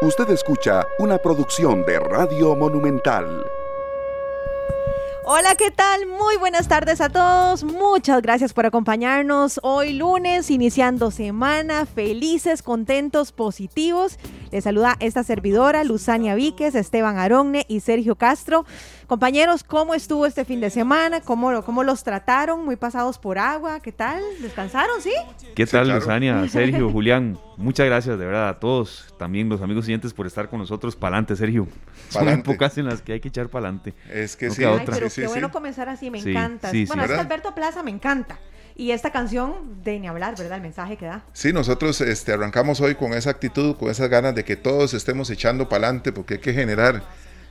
Usted escucha una producción de Radio Monumental. Hola, ¿qué tal? Muy buenas tardes a todos. Muchas gracias por acompañarnos hoy lunes, iniciando semana, felices, contentos, positivos. Les saluda esta servidora, Luzania Víquez, Esteban Aronne y Sergio Castro. Compañeros, ¿cómo estuvo este fin de semana? ¿Cómo, cómo los trataron? Muy pasados por agua, ¿qué tal? ¿Descansaron, sí? ¿Qué tal, Luzania, Sergio, Julián? Muchas gracias de verdad a todos, también los amigos siguientes por estar con nosotros. Pa'lante, Sergio. Son épocas en las que hay que echar pa'lante. Es que sí. Ay, pero qué bueno comenzar así, me encanta. bueno, es que Alberto Plaza me encanta. Y esta canción, de ni hablar, ¿verdad? El mensaje que da. Sí, nosotros este, arrancamos hoy con esa actitud, con esas ganas de que todos estemos echando para adelante, porque hay que generar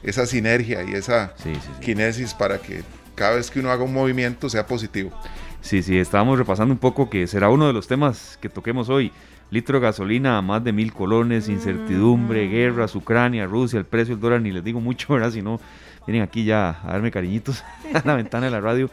esa sinergia y esa kinesis para que cada vez que uno haga un movimiento sea positivo. Sí, sí, estábamos repasando un poco que será uno de los temas que toquemos hoy. Litro de gasolina a más de mil colones, incertidumbre, mm. guerras, Ucrania, Rusia, el precio del dólar, ni les digo mucho, ¿verdad? Si no, vienen aquí ya a darme cariñitos a la ventana de la radio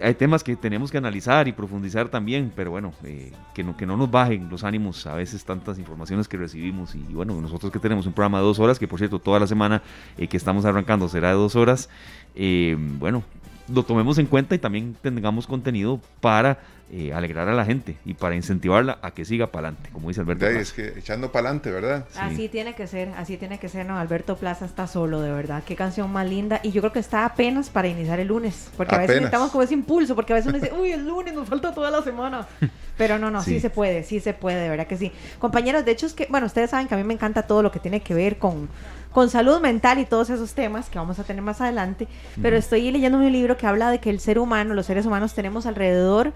hay, temas que tenemos que analizar y profundizar también, pero bueno, eh, que, no, que no nos bajen los ánimos a veces tantas informaciones que recibimos y, bueno, nosotros que tenemos un programa de dos horas, que por cierto toda la semana eh, que estamos arrancando será de dos horas, eh, bueno, lo tomemos en cuenta y también tengamos contenido para eh, alegrar a la gente y para incentivarla a que siga para adelante, como dice Alberto. es que echando para adelante, ¿verdad? Así tiene que ser, así tiene que ser, ¿no? Alberto Plaza está solo, de verdad. Qué canción más linda. Y yo creo que está apenas para iniciar el lunes, porque a veces necesitamos como ese impulso, porque a veces uno dice, uy, el lunes nos falta toda la semana. Pero no, no, sí. se puede, sí se puede, de verdad que sí. Compañeros, de hecho es que, bueno, ustedes saben que a mí me encanta todo lo que tiene que ver con con salud mental y todos esos temas que vamos a tener más adelante, pero estoy leyendo un libro que habla de que el ser humano, los seres humanos tenemos alrededor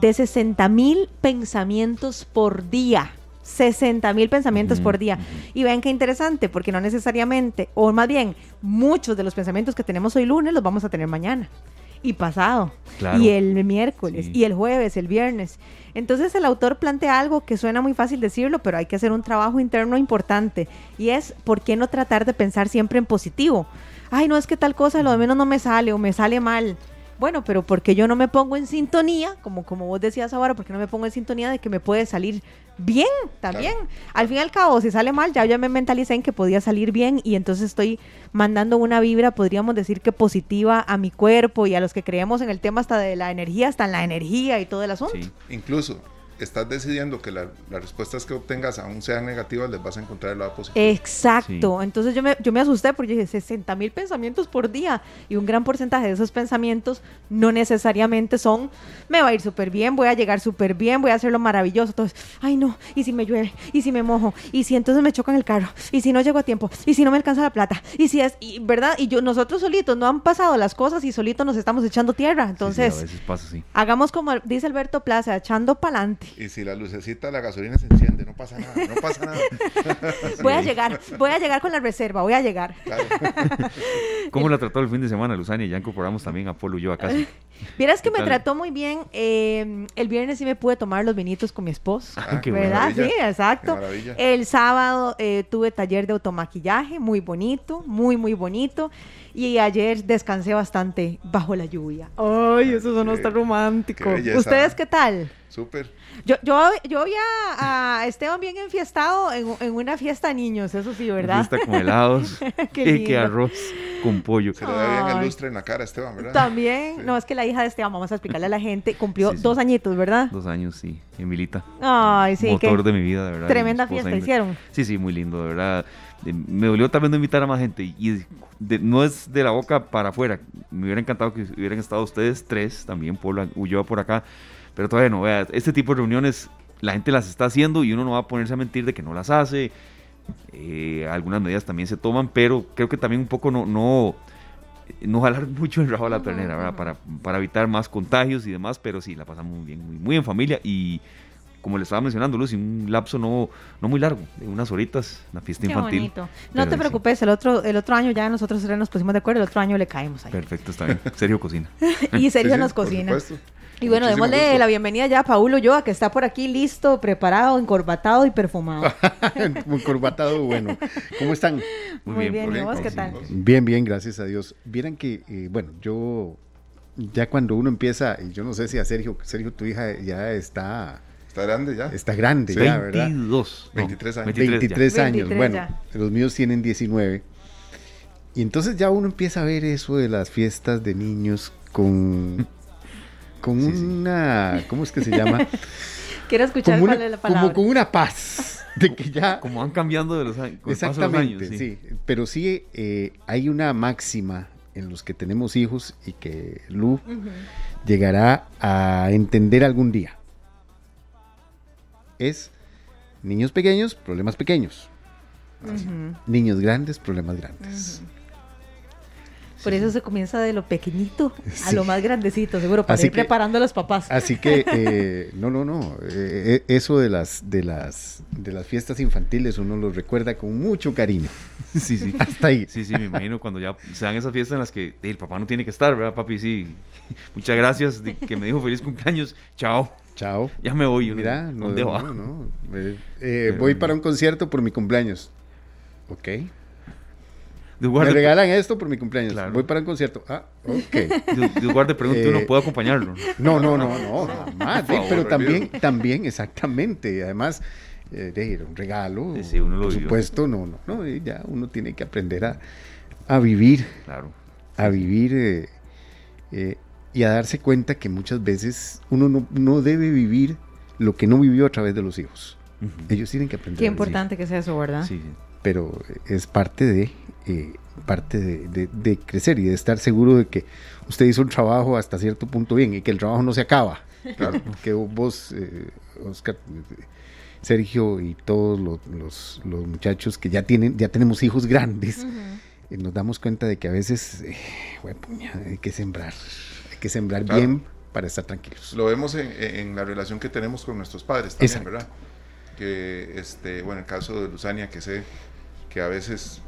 de 60 mil pensamientos por día. 60 mil pensamientos por día. Y vean qué interesante, porque no necesariamente, o más bien, muchos de los pensamientos que tenemos hoy lunes los vamos a tener mañana y pasado, y el miércoles, y el jueves, el viernes. Entonces el autor plantea algo que suena muy fácil decirlo, pero hay que hacer un trabajo interno importante, y es, ¿por qué no tratar de pensar siempre en positivo? Ay, no es que tal cosa, lo de menos no me sale o me sale mal. Bueno, pero porque yo no me pongo en sintonía, como, como vos decías ahora, porque no me pongo en sintonía de que me puede salir bien también. Al fin y al cabo, si sale mal, ya, ya me mentalicé en que podía salir bien y entonces estoy mandando una vibra, podríamos decir que positiva a mi cuerpo y a los que creemos en el tema hasta de la energía, hasta en la energía y todo el asunto. Sí, incluso estás decidiendo que las respuestas que obtengas aún sean negativas, les vas a encontrar el lado positivo. Exacto. Entonces yo me, yo me asusté porque dije 60 mil pensamientos por día y un gran porcentaje de esos pensamientos no necesariamente son, me va a ir súper bien, voy a llegar súper bien, voy a hacerlo maravilloso. Entonces, ay no, y si me llueve, y si me mojo, y si entonces me chocan el carro, y si no llego a tiempo, y si no me alcanza la plata, y si es, ¿verdad? Y yo, nosotros solitos no han pasado las cosas y solitos nos estamos echando tierra. Entonces, hagamos como dice Alberto Plaza, echando pa'lante. Y si la lucecita de la gasolina se enciende, no pasa nada, no pasa nada. voy a llegar, voy a llegar con la reserva, voy a llegar. ¿Cómo la trató el fin de semana, Luzania? Ya incorporamos también a Polo y yo a casa. Vieras que me trató muy bien. Eh, el viernes sí me pude tomar los vinitos con mi esposo. Ah, ¿Verdad? Sí, exacto. El sábado eh, tuve taller de automaquillaje, muy bonito, muy, muy bonito. Y ayer descansé bastante bajo la lluvia. Ay, eso sonó tan romántico. ¿Ustedes qué tal? Súper. Yo, yo, yo vi a, Esteban bien enfiestado en, en, una fiesta de niños, eso sí, ¿verdad? Fiesta con helados y que arroz con pollo. Se le da bien el lustre en la cara a Esteban, ¿verdad? También, no, es que la hija de Esteban, vamos a explicarle a la gente, cumplió dos añitos, ¿verdad? Dos años, sí, Emilita. Ay, sí. Motor de mi vida, de verdad. Tremenda fiesta hicieron. Sí, sí, muy lindo, de verdad. Me dolió también no invitar a más gente y no es de la boca para afuera. Me hubiera encantado que hubieran estado ustedes tres, también Polo huyó por acá pero todavía no, vea, este tipo de reuniones la gente las está haciendo y uno no va a ponerse a mentir de que no las hace. Eh, algunas medidas también se toman, pero creo que también un poco no, no, no jalar mucho el rabo a la ternera, ¿verdad? Para, para evitar más contagios y demás, pero sí, la pasamos muy bien, muy, muy en familia y como le estaba mencionando, Lucy, un lapso no, no muy largo, de unas horitas, una fiesta Qué infantil. Bonito. No te preocupes, el otro, el otro año ya nosotros nos pusimos de acuerdo, el otro año le caemos ahí. Perfecto, está bien. Sergio cocina. y Sergio nos cocina. Y bueno, démosle la bienvenida ya a Paulo Yoa, que está por aquí listo, preparado, encorbatado y perfumado. encorbatado, bueno. ¿Cómo están? Muy, bien, ¿y vos qué tal? Bien, bien, gracias a Dios. Vieran que, eh, bueno, yo ya cuando uno empieza, y yo no sé si a Sergio, Sergio, tu hija ya está Está grande ya. Está grande ya, ¿verdad? 22. 23 años. 23, años. 23 bueno, ya. los míos tienen 19. Y entonces ya uno empieza a ver eso de las fiestas de niños con, con Sí, sí. una, ¿cómo es que se llama? Quiero escuchar como, cuál una, es la palabra. como con una paz de que ya... Como van cambiando de los años. Los Exactamente, años, sí. Pero sí eh, hay una máxima en los que tenemos hijos y que Lu llegará a entender algún día. Es niños pequeños, problemas pequeños. Niños grandes, problemas grandes. Por eso se comienza de lo pequeñito a Sí. lo más grandecito, seguro, para Así ir que- preparando a los papás. Así que, eh, no, no, no. eh, eh, eso de las, de, las, de las fiestas infantiles uno los recuerda con mucho cariño. Sí, sí. Hasta ahí. Sí, sí, me imagino cuando ya se dan esas fiestas en las que el papá no tiene que estar, ¿verdad, papi? Sí. Muchas gracias de que me dijo feliz cumpleaños. Chao. Chao. Ya me voy. Mira, no, ¿Dónde va? no, no. Eh, eh, voy para un concierto por mi cumpleaños. Ok. Me regalan esto por mi cumpleaños. Claro. Voy para un concierto. Ah, ok. Dios, guarde, pregunte uno, Eh, ¿puedo acompañarlo? No, no, no, no, jamás. Por eh, pero favor, también, también, exactamente. Además, eh, de ir un regalo. Sí, sí, uno lo por vivió. supuesto, no, no, no. y ya uno tiene que aprender a, a vivir, Claro. a vivir eh, eh, y a darse cuenta que muchas veces uno no, no debe vivir lo que no vivió a través de los hijos. Ellos tienen que aprender. Qué a vivir. importante que sea eso, ¿verdad? Sí, sí. pero es parte de eh, parte de, de- de crecer y de estar seguro de que usted hizo un trabajo hasta cierto punto bien y que el trabajo no se acaba. Claro, que vos, eh, Oscar, Sergio y todos los, los- los muchachos que ya tienen, ya tenemos hijos grandes, eh, nos damos cuenta de que a veces, eh, hay que sembrar, hay que sembrar Claro. bien para estar tranquilos. Lo vemos en, en la relación que tenemos con nuestros padres también, Exacto. ¿verdad? Que, este, bueno, en el caso de Luzania, que sé que a veces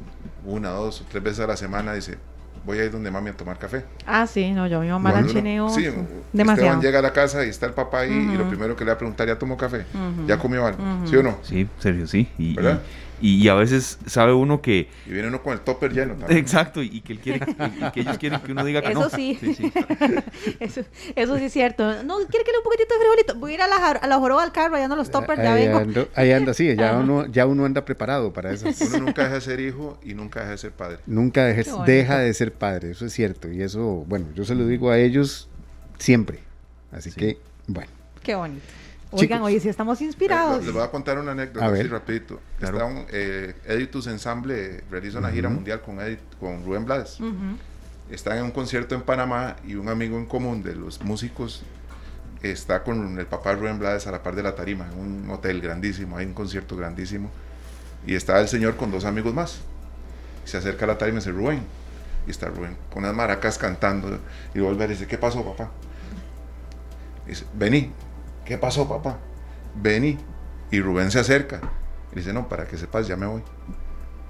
una, dos o tres veces a la semana dice, voy a ir donde mami a tomar café. Ah, sí, no, yo a mi mamá la chineo sí, demasiado. Esteban llega a la casa y está el papá ahí y lo primero que le va a preguntar, ¿ya tomó café? ¿Ya comió algo? ¿Sí o no? Sí, serio, sí. Y, ¿Verdad? y, y a veces sabe uno que... Y viene uno con el topper lleno también. Exacto, y que, él quiere, y que ellos quieren que uno diga que Eso no. sí. sí, sí. Eso, eso sí es cierto. No, ¿quiere que le dé un poquitito de frijolito? Voy a ir a la, jar- a la joroba al carro, allá no los toppers, ya vengo. ando, ahí anda, sí, ya Ajá. uno, ya uno anda preparado para esas. Uno nunca deja de ser hijo y nunca deja de ser padre. Nunca bonito. deja de ser padre, eso es cierto. Y eso, bueno, yo se lo digo a ellos siempre. Así Sí. que, bueno. Qué bonito. Oigan, Chicos. oye, si estamos Eh, inspirados. Les voy a contar una anécdota A así ver. rapidito. Claro. Está un, eh, Editus Ensemble realiza una gira mundial con, Edit- con Rubén Blades. Ujú. Están en un concierto en Panamá y un amigo en común de los músicos está con el papá Rubén Blades a la par de la tarima, en un hotel grandísimo, hay un concierto grandísimo. Y está el señor con dos amigos más. Se acerca a la tarima y dice, Rubén. Y está Rubén con las maracas cantando. Y vuelve y dice, ¿qué pasó, papá? Dice, vení. ¿Qué pasó, papá? Vení. Y Rubén se acerca. Y dice, no, para que sepas, ya me voy.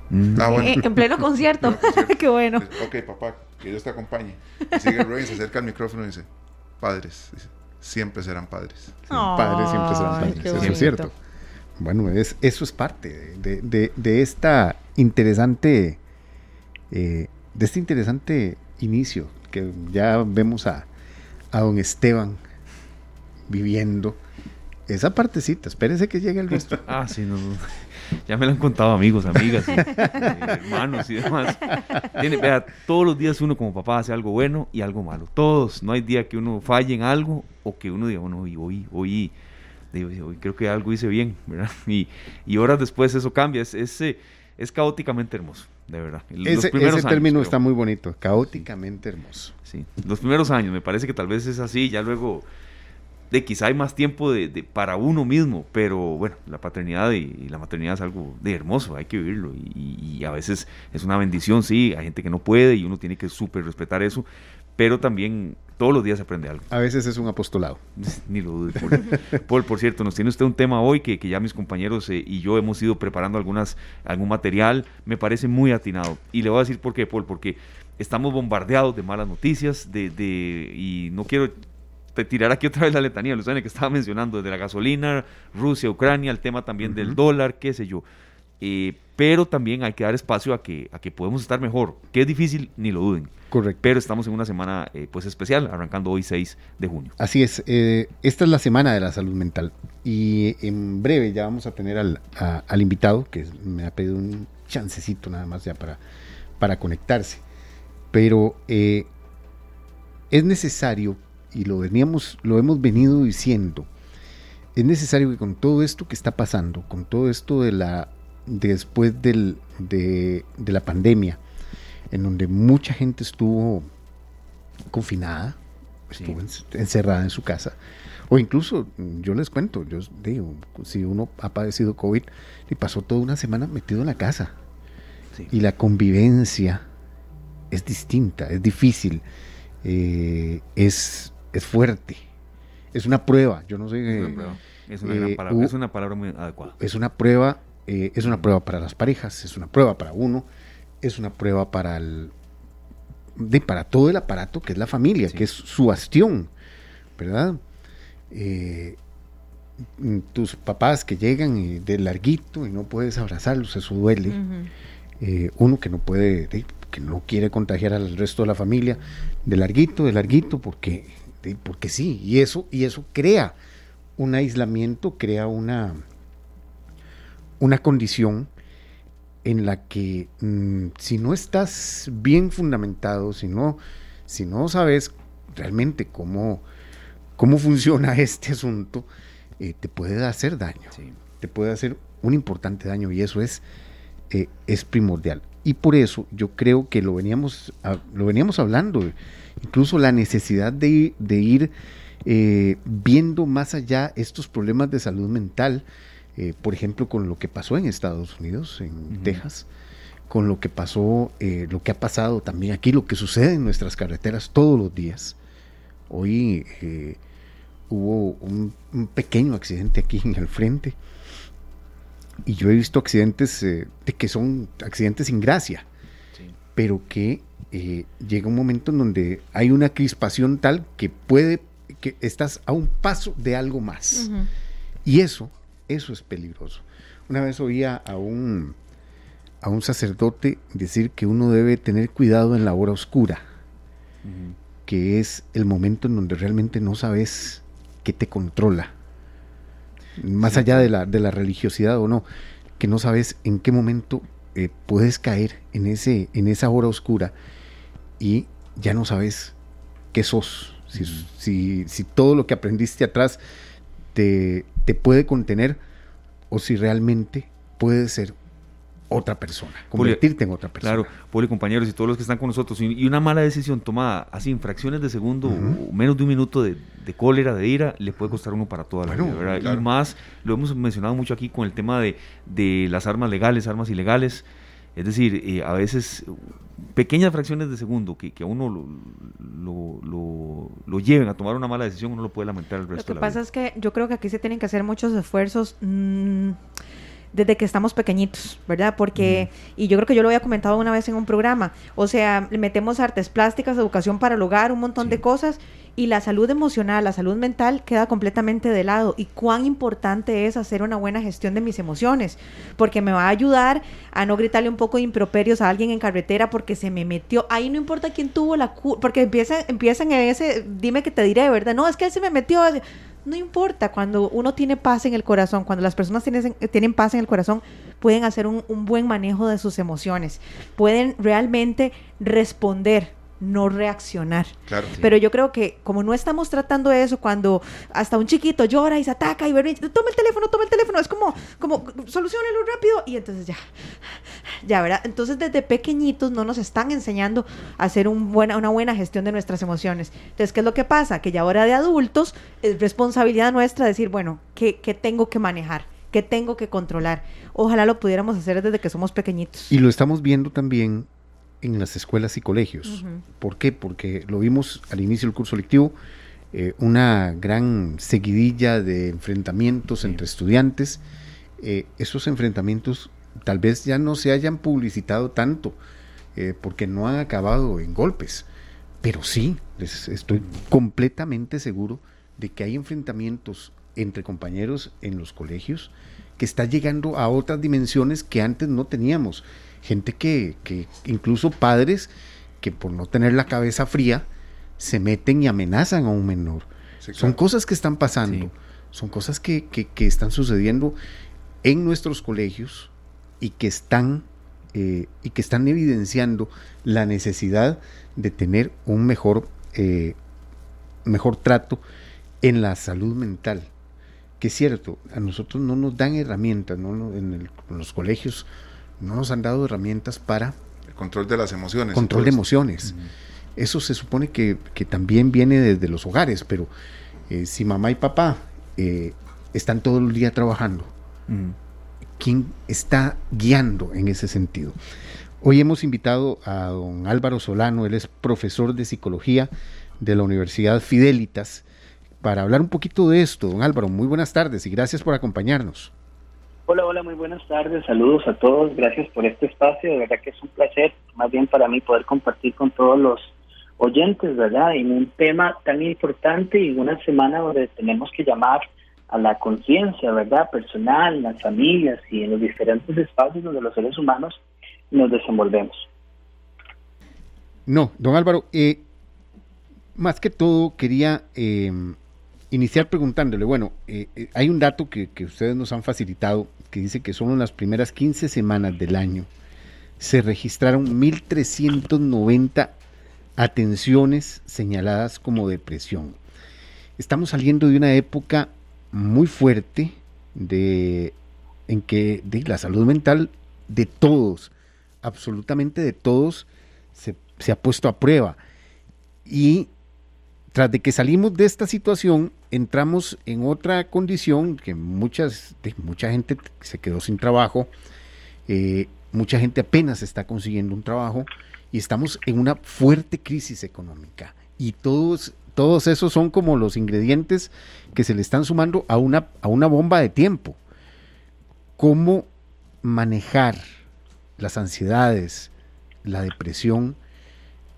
Mm. Ah, bueno. Eh, en pleno concierto. En pleno concierto. Qué bueno. Dice, ok, papá, que Dios te acompañe. Y sigue Rubén, se acerca al micrófono y dice, padres, dice, siempre serán padres. padres siempre serán padres, eso es cierto. Bueno, es, eso es parte de, de- de esta interesante, eh, de este interesante inicio que ya vemos a, a don Esteban viviendo. Esa partecita, espérese que llegue el resto. Ah, sí, no, no. Ya me lo han contado amigos, amigas, y, eh, hermanos y demás. Tiene, vea, todos los días uno como papá hace algo bueno y algo malo. Todos. No hay día que uno falle en algo o que uno diga, bueno, hoy, hoy, hoy, hoy creo que algo hice bien, ¿verdad? Y, y horas después eso cambia. Es, es, eh, es caóticamente hermoso, de verdad. Los Ese, primeros ese años, término creo. está muy bonito, caóticamente hermoso. Sí, los primeros años, me parece que tal vez es así, ya luego de quizá hay más tiempo de, de- para uno mismo, pero bueno, la paternidad y, y la maternidad es algo de hermoso, hay que vivirlo y, a veces es una bendición, sí, hay gente que no puede y uno tiene que súper respetar eso, pero también todos los días aprende algo, A veces es un apostolado. ni lo dude. Paul. Paul, por cierto, nos tiene usted un tema hoy que, que ya mis compañeros eh, y yo hemos ido preparando algunas, algún material, me parece muy atinado. Y le voy a decir por qué, Paul, porque estamos bombardeados de malas noticias, de, de y no quiero tirar aquí otra vez la letanía, Luzana, que estaba mencionando, desde la gasolina, Rusia, Ucrania, el tema también del dólar, qué sé yo. Eh, pero también hay que dar espacio a que, a que podemos estar mejor, que es difícil, ni lo duden. Correcto. Pero estamos en una semana eh, pues especial, arrancando hoy 6 de junio. Así es, eh, esta es la semana de la salud mental. y en breve ya vamos a tener al, al invitado, que me ha pedido un chancecito nada más ya para, para conectarse. Pero es necesario, y lo, veníamos, lo hemos venido diciendo, es necesario que con todo esto que está pasando, con todo esto de la después del, de, la pandemia, en donde mucha gente estuvo confinada, estuvo encerrada en su casa, o incluso, yo les cuento, yo digo, si uno ha padecido COVID y pasó toda una semana metido en la casa, y la convivencia es distinta, es difícil, eh, es, es fuerte, es una prueba, yo no sé... Es una, eh, palabra, es una palabra muy adecuada. Es una prueba eh, es una prueba para las parejas, es una prueba para uno, es una prueba para el de, para todo el aparato que es la familia, que es su bastión, ¿verdad? Eh, tus papás que llegan y de larguito y no puedes abrazarlos, eso duele. Eh, uno que no puede, que no quiere contagiar al resto de la familia, de larguito, de larguito, porque, porque sí, y eso, y eso crea un aislamiento, crea una, una condición en la que mm, si no estás bien fundamentado, si no, si no sabes realmente cómo, cómo funciona este asunto, eh, te puede hacer daño, te puede hacer un importante daño y eso es, eh, es primordial. Y por eso yo creo que lo veníamos, lo veníamos hablando, incluso la necesidad de, ir eh, viendo más allá estos problemas de salud mental, eh, por ejemplo, con lo que pasó en Estados Unidos, en Texas, con lo que pasó, eh, lo que ha pasado también aquí, lo que sucede en nuestras carreteras todos los días. Hoy hubo un, pequeño accidente aquí en el frente y yo he visto accidentes de que son accidentes sin gracia, pero que llega un momento en donde hay una crispación tal que puede, que estás a un paso de algo más. Y eso eso es peligroso. Una vez oía a un, a un sacerdote decir que uno debe tener cuidado en la hora oscura, que es el momento en donde realmente no sabes qué te controla. Más allá de la, de la religiosidad o no, que no sabes en qué momento eh, puedes caer en, ese, en esa hora oscura y ya no sabes qué sos. Si, si todo lo que aprendiste atrás te, te puede contener o si realmente puede ser otra persona, convertirte en otra persona. Claro, Poli, compañeros y todos los que están con nosotros, y una mala decisión tomada así en fracciones de segundo o menos de un minuto de, cólera, de ira, le puede costar uno para toda la vida, Y más, lo hemos mencionado mucho aquí con el tema de, de las armas legales, armas ilegales, es decir, eh, a veces pequeñas fracciones de segundo que, que a uno lo, lo, lo, lleven a tomar una mala decisión, uno lo puede lamentar el resto de la vida. Lo que pasa es que yo creo que aquí se tienen que hacer muchos esfuerzos. Mmm, desde que estamos pequeñitos, ¿verdad? Porque, y yo creo que yo lo había comentado una vez en un programa, o sea, le metemos artes plásticas, educación para el hogar, un montón de cosas, y la salud emocional, la salud mental queda completamente de lado. Y cuán importante es hacer una buena gestión de mis emociones, porque me va a ayudar a no gritarle un poco de improperios a alguien en carretera porque se me metió. Ahí no importa quién tuvo la culpa, porque empiezan, empiezan en ese, dime que te diré, ¿verdad? No, es que él se me metió. No importa, cuando uno tiene paz en el corazón, cuando las personas tienen, tienen paz en el corazón, pueden hacer un, un buen manejo de sus emociones, pueden realmente responder no reaccionar. Claro. Pero yo creo que como no estamos tratando eso cuando hasta un chiquito llora y se ataca y toma el teléfono, toma el teléfono, es como, como, solucionelo rápido y entonces ya, ya, ¿verdad? Entonces desde pequeñitos no nos están enseñando a hacer un buena, una buena gestión de nuestras emociones. Entonces, ¿qué es lo que pasa? Que ya ahora de adultos es responsabilidad nuestra decir, bueno, ¿qué, qué tengo que manejar? ¿Qué tengo que controlar? Ojalá lo pudiéramos hacer desde que somos pequeñitos. Y lo estamos viendo también en las escuelas y colegios. ¿Por qué? Porque lo vimos al inicio del curso lectivo, eh, una gran seguidilla de enfrentamientos entre estudiantes. Eh, esos enfrentamientos tal vez ya no se hayan publicitado tanto, eh, porque no han acabado en golpes, pero sí, estoy completamente seguro de que hay enfrentamientos entre compañeros en los colegios que está llegando a otras dimensiones que antes no teníamos gente que, que incluso padres que por no tener la cabeza fría se meten y amenazan a un menor. Son cosas que están pasando. son cosas que, están sucediendo en nuestros colegios y que están eh, y que están evidenciando la necesidad de tener un mejor, eh, mejor trato en la salud mental. Que es cierto, a nosotros no nos dan herramientas, ¿no? en, los colegios no nos han dado herramientas para... El control de las emociones. Control de emociones. Eso se supone que, también viene desde los hogares, pero eh, si mamá y papá eh, están todo el día trabajando, ¿quién está guiando en ese sentido? Hoy hemos invitado a don Álvaro Solano, él es profesor de psicología de la Universidad Fidelitas, para hablar un poquito de esto. Don Álvaro, muy buenas tardes y gracias por acompañarnos. Hola, hola, muy buenas tardes, saludos a todos, gracias por este espacio, de verdad que es un placer, más bien para mí poder compartir con todos los oyentes, ¿verdad? En un tema tan importante y una semana donde tenemos que llamar a la conciencia, ¿verdad? Personal, las familias y en los diferentes espacios donde los seres humanos nos desenvolvemos. No, don Álvaro, eh, más que todo quería eh, iniciar preguntándole, bueno, eh, eh, hay un dato que, que, ustedes nos han facilitado que dice que solo en las primeras 15 semanas del año se registraron 1.390 atenciones señaladas como depresión. Estamos saliendo de una época muy fuerte de, en que la salud mental de todos, absolutamente de todos, se, se ha puesto a prueba. Y tras de que salimos de esta situación, entramos en otra condición que muchas, mucha gente se quedó sin trabajo, eh, mucha gente apenas está consiguiendo un trabajo y estamos en una fuerte crisis económica. Y todos, todos esos son como los ingredientes que se le están sumando a una, a una bomba de tiempo. ¿Cómo manejar las ansiedades, la depresión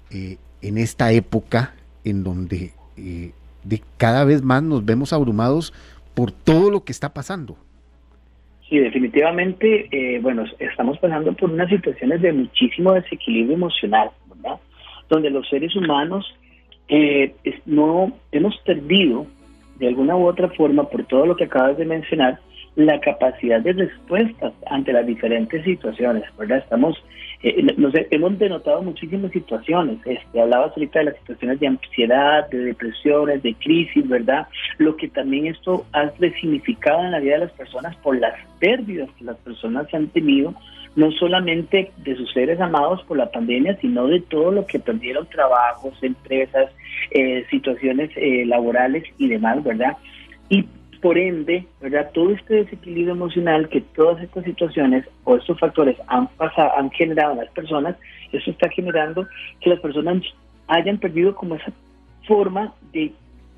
eh, en esta época en donde eh, de cada vez más nos vemos abrumados por todo lo que está pasando. Sí, definitivamente, eh, bueno, estamos pasando por unas situaciones de muchísimo desequilibrio emocional, ¿verdad? Donde los seres humanos eh, no hemos perdido de alguna u otra forma, por todo lo que acabas de mencionar, la capacidad de respuestas ante las diferentes situaciones, ¿verdad? Estamos, eh, nos hemos denotado muchísimas situaciones, este, hablabas ahorita de las situaciones de ansiedad, de depresiones, de crisis, ¿verdad? Lo que también esto ha resignificado en la vida de las personas por las pérdidas que las personas han tenido, no solamente de sus seres amados por la pandemia, sino de todo lo que perdieron trabajos, empresas, eh, situaciones eh, laborales y demás, ¿verdad? Y por ende, ¿verdad? Todo este desequilibrio emocional que todas estas situaciones o estos factores han pasado, han generado en las personas, eso está generando que las personas hayan perdido como esa forma de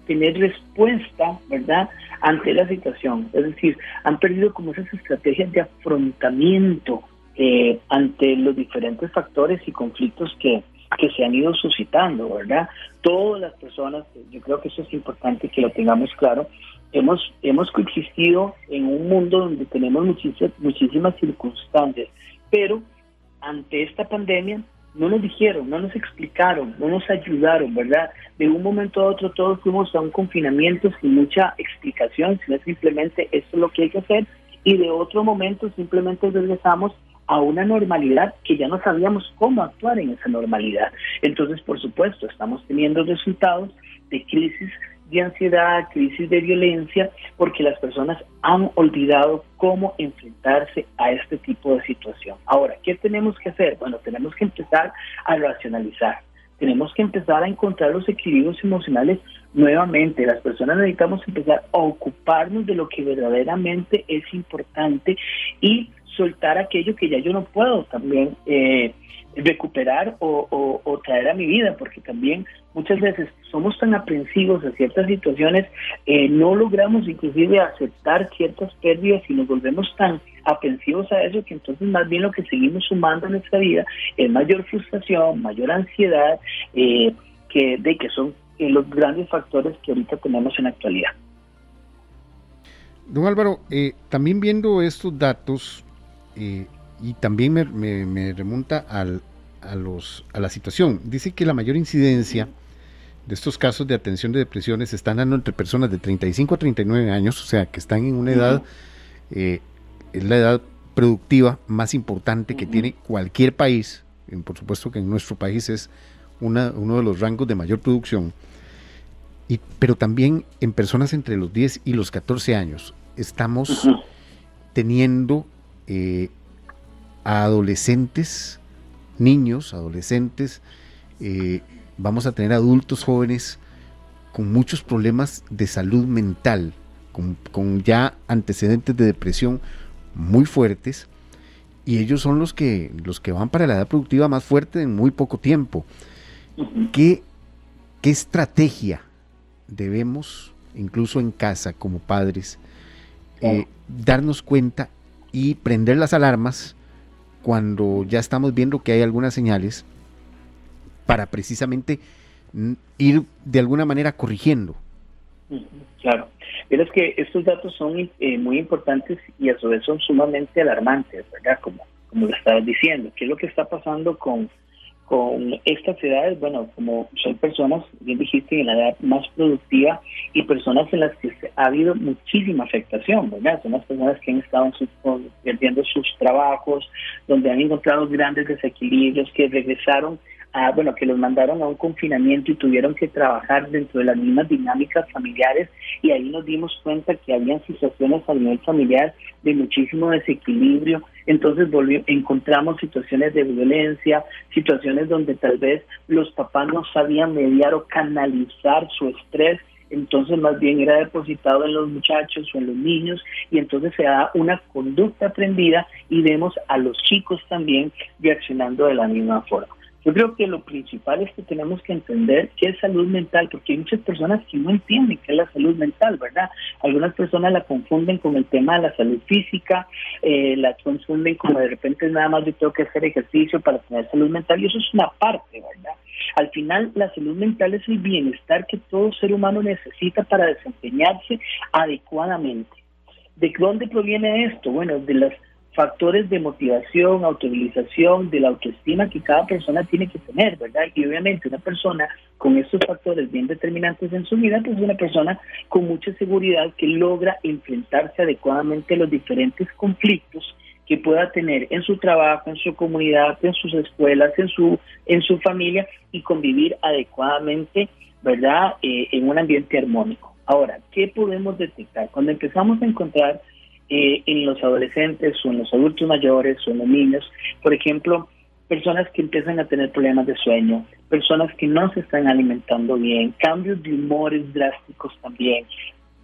tener respuesta, ¿verdad?, ante la situación. Es decir, han perdido como esas estrategias de afrontamiento eh, ante los diferentes factores y conflictos que, que se han ido suscitando, ¿verdad? Todas las personas, yo creo que eso es importante que lo tengamos claro, hemos, hemos coexistido en un mundo donde tenemos muchísimas, muchísimas circunstancias, pero ante esta pandemia no nos dijeron, no nos explicaron, no nos ayudaron, ¿verdad? De un momento a otro todos fuimos a un confinamiento sin mucha explicación, sino simplemente esto es lo que hay que hacer, y de otro momento simplemente regresamos a una normalidad que ya no sabíamos cómo actuar en esa normalidad. Entonces, por supuesto, estamos teniendo resultados de crisis de ansiedad, crisis de violencia, porque las personas han olvidado cómo enfrentarse a este tipo de situación. Ahora, ¿qué tenemos que hacer? Bueno, tenemos que empezar a racionalizar. Tenemos que empezar a encontrar los equilibrios emocionales nuevamente. Las personas necesitamos empezar a ocuparnos de lo que verdaderamente es importante y soltar aquello que ya yo no puedo también eh, recuperar o, traer a mi vida, porque también muchas veces somos tan aprensivos a ciertas situaciones, eh, no logramos inclusive aceptar ciertas pérdidas y nos volvemos tan aprensivos a eso que entonces más bien lo que seguimos sumando en nuestra vida es mayor frustración, mayor ansiedad, eh, que de que son los grandes factores que ahorita tenemos en la actualidad. Don Álvaro, también viendo estos datos, eh, y también me, remonta al, a, los, a la situación. Dice que la mayor incidencia de estos casos de atención de depresiones se están dando entre personas de 35 a 39 años, o sea, que están en una edad, eh, es la edad productiva más importante que tiene cualquier país, por supuesto que en nuestro país es una, uno de los rangos de mayor producción, y, pero también en personas entre los 10 y los 14 años estamos teniendo eh, a adolescentes, niños, adolescentes, eh, vamos a tener adultos jóvenes con muchos problemas de salud mental, con, ya antecedentes de depresión muy fuertes, y ellos son los que, los que van para la edad productiva más fuerte en muy poco tiempo. ¿Qué, qué estrategia debemos, incluso en casa como padres, eh, darnos cuenta y prender las alarmas cuando ya estamos viendo que hay algunas señales para precisamente ir de alguna manera corrigiendo. Claro, pero es que estos datos son eh, muy importantes y a su vez son sumamente alarmantes, ¿verdad? Como, como lo estabas diciendo, ¿qué es lo que está pasando con, con estas edades? Bueno, como son personas, bien dijiste, en la edad más productiva y personas en las que ha habido muchísima afectación, ¿verdad? Son las personas que han estado perdiendo sus trabajos, donde han encontrado grandes desequilibrios, que regresaron bueno, que los mandaron a un confinamiento y tuvieron que trabajar dentro de las mismas dinámicas familiares y ahí nos dimos cuenta que habían situaciones a nivel familiar de muchísimo desequilibrio, entonces volvió, encontramos situaciones de violencia, situaciones donde tal vez los papás no sabían mediar o canalizar su estrés entonces más bien era depositado en los muchachos o en los niños y entonces se da una conducta aprendida y vemos a los chicos también reaccionando de la misma forma. Yo creo que lo principal es que tenemos que entender qué es salud mental, porque hay muchas personas que no entienden qué es la salud mental, ¿verdad? Algunas personas la confunden con el tema de la salud física, eh, la confunden como de repente nada más yo tengo que hacer ejercicio para tener salud mental, y eso es una parte, ¿verdad? Al final, la salud mental es el bienestar que todo ser humano necesita para desempeñarse adecuadamente. ¿De dónde proviene esto? Bueno, de las factores de motivación, autovilización, de la autoestima que cada persona tiene que tener, ¿verdad? Y obviamente una persona con estos factores bien determinantes en su vida, pues es una persona con mucha seguridad que logra enfrentarse adecuadamente a los diferentes conflictos que pueda tener en su trabajo, en su comunidad, en sus escuelas, en su, en su familia y convivir adecuadamente, ¿verdad? Eh, en un ambiente armónico. Ahora, ¿qué podemos detectar? Cuando empezamos a encontrar eh, en los adolescentes o en los adultos mayores o en los niños. Por ejemplo, personas que empiezan a tener problemas de sueño, personas que no se están alimentando bien, cambios de humores drásticos también.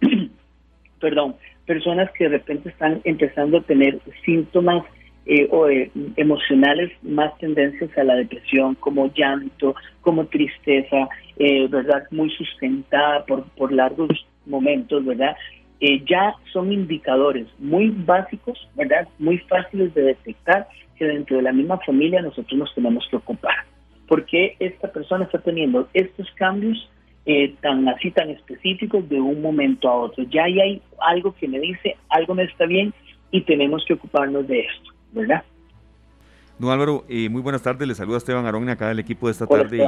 Perdón, personas que de repente están empezando a tener síntomas eh, o, eh, emocionales más tendencias a la depresión, como llanto, como tristeza, ¿verdad? Muy sustentada por, por largos momentos, ¿verdad? Eh, ya son indicadores muy básicos, ¿verdad? Muy fáciles de detectar que dentro de la misma familia nosotros nos tenemos que ocupar. Porque esta persona está teniendo estos cambios eh, tan así, tan específicos de un momento a otro. Ya hay algo que me dice, algo no está bien y tenemos que ocuparnos de esto, ¿verdad? Don Álvaro, eh, muy buenas tardes. Le saluda Esteban Arón acá del equipo de esta tarde.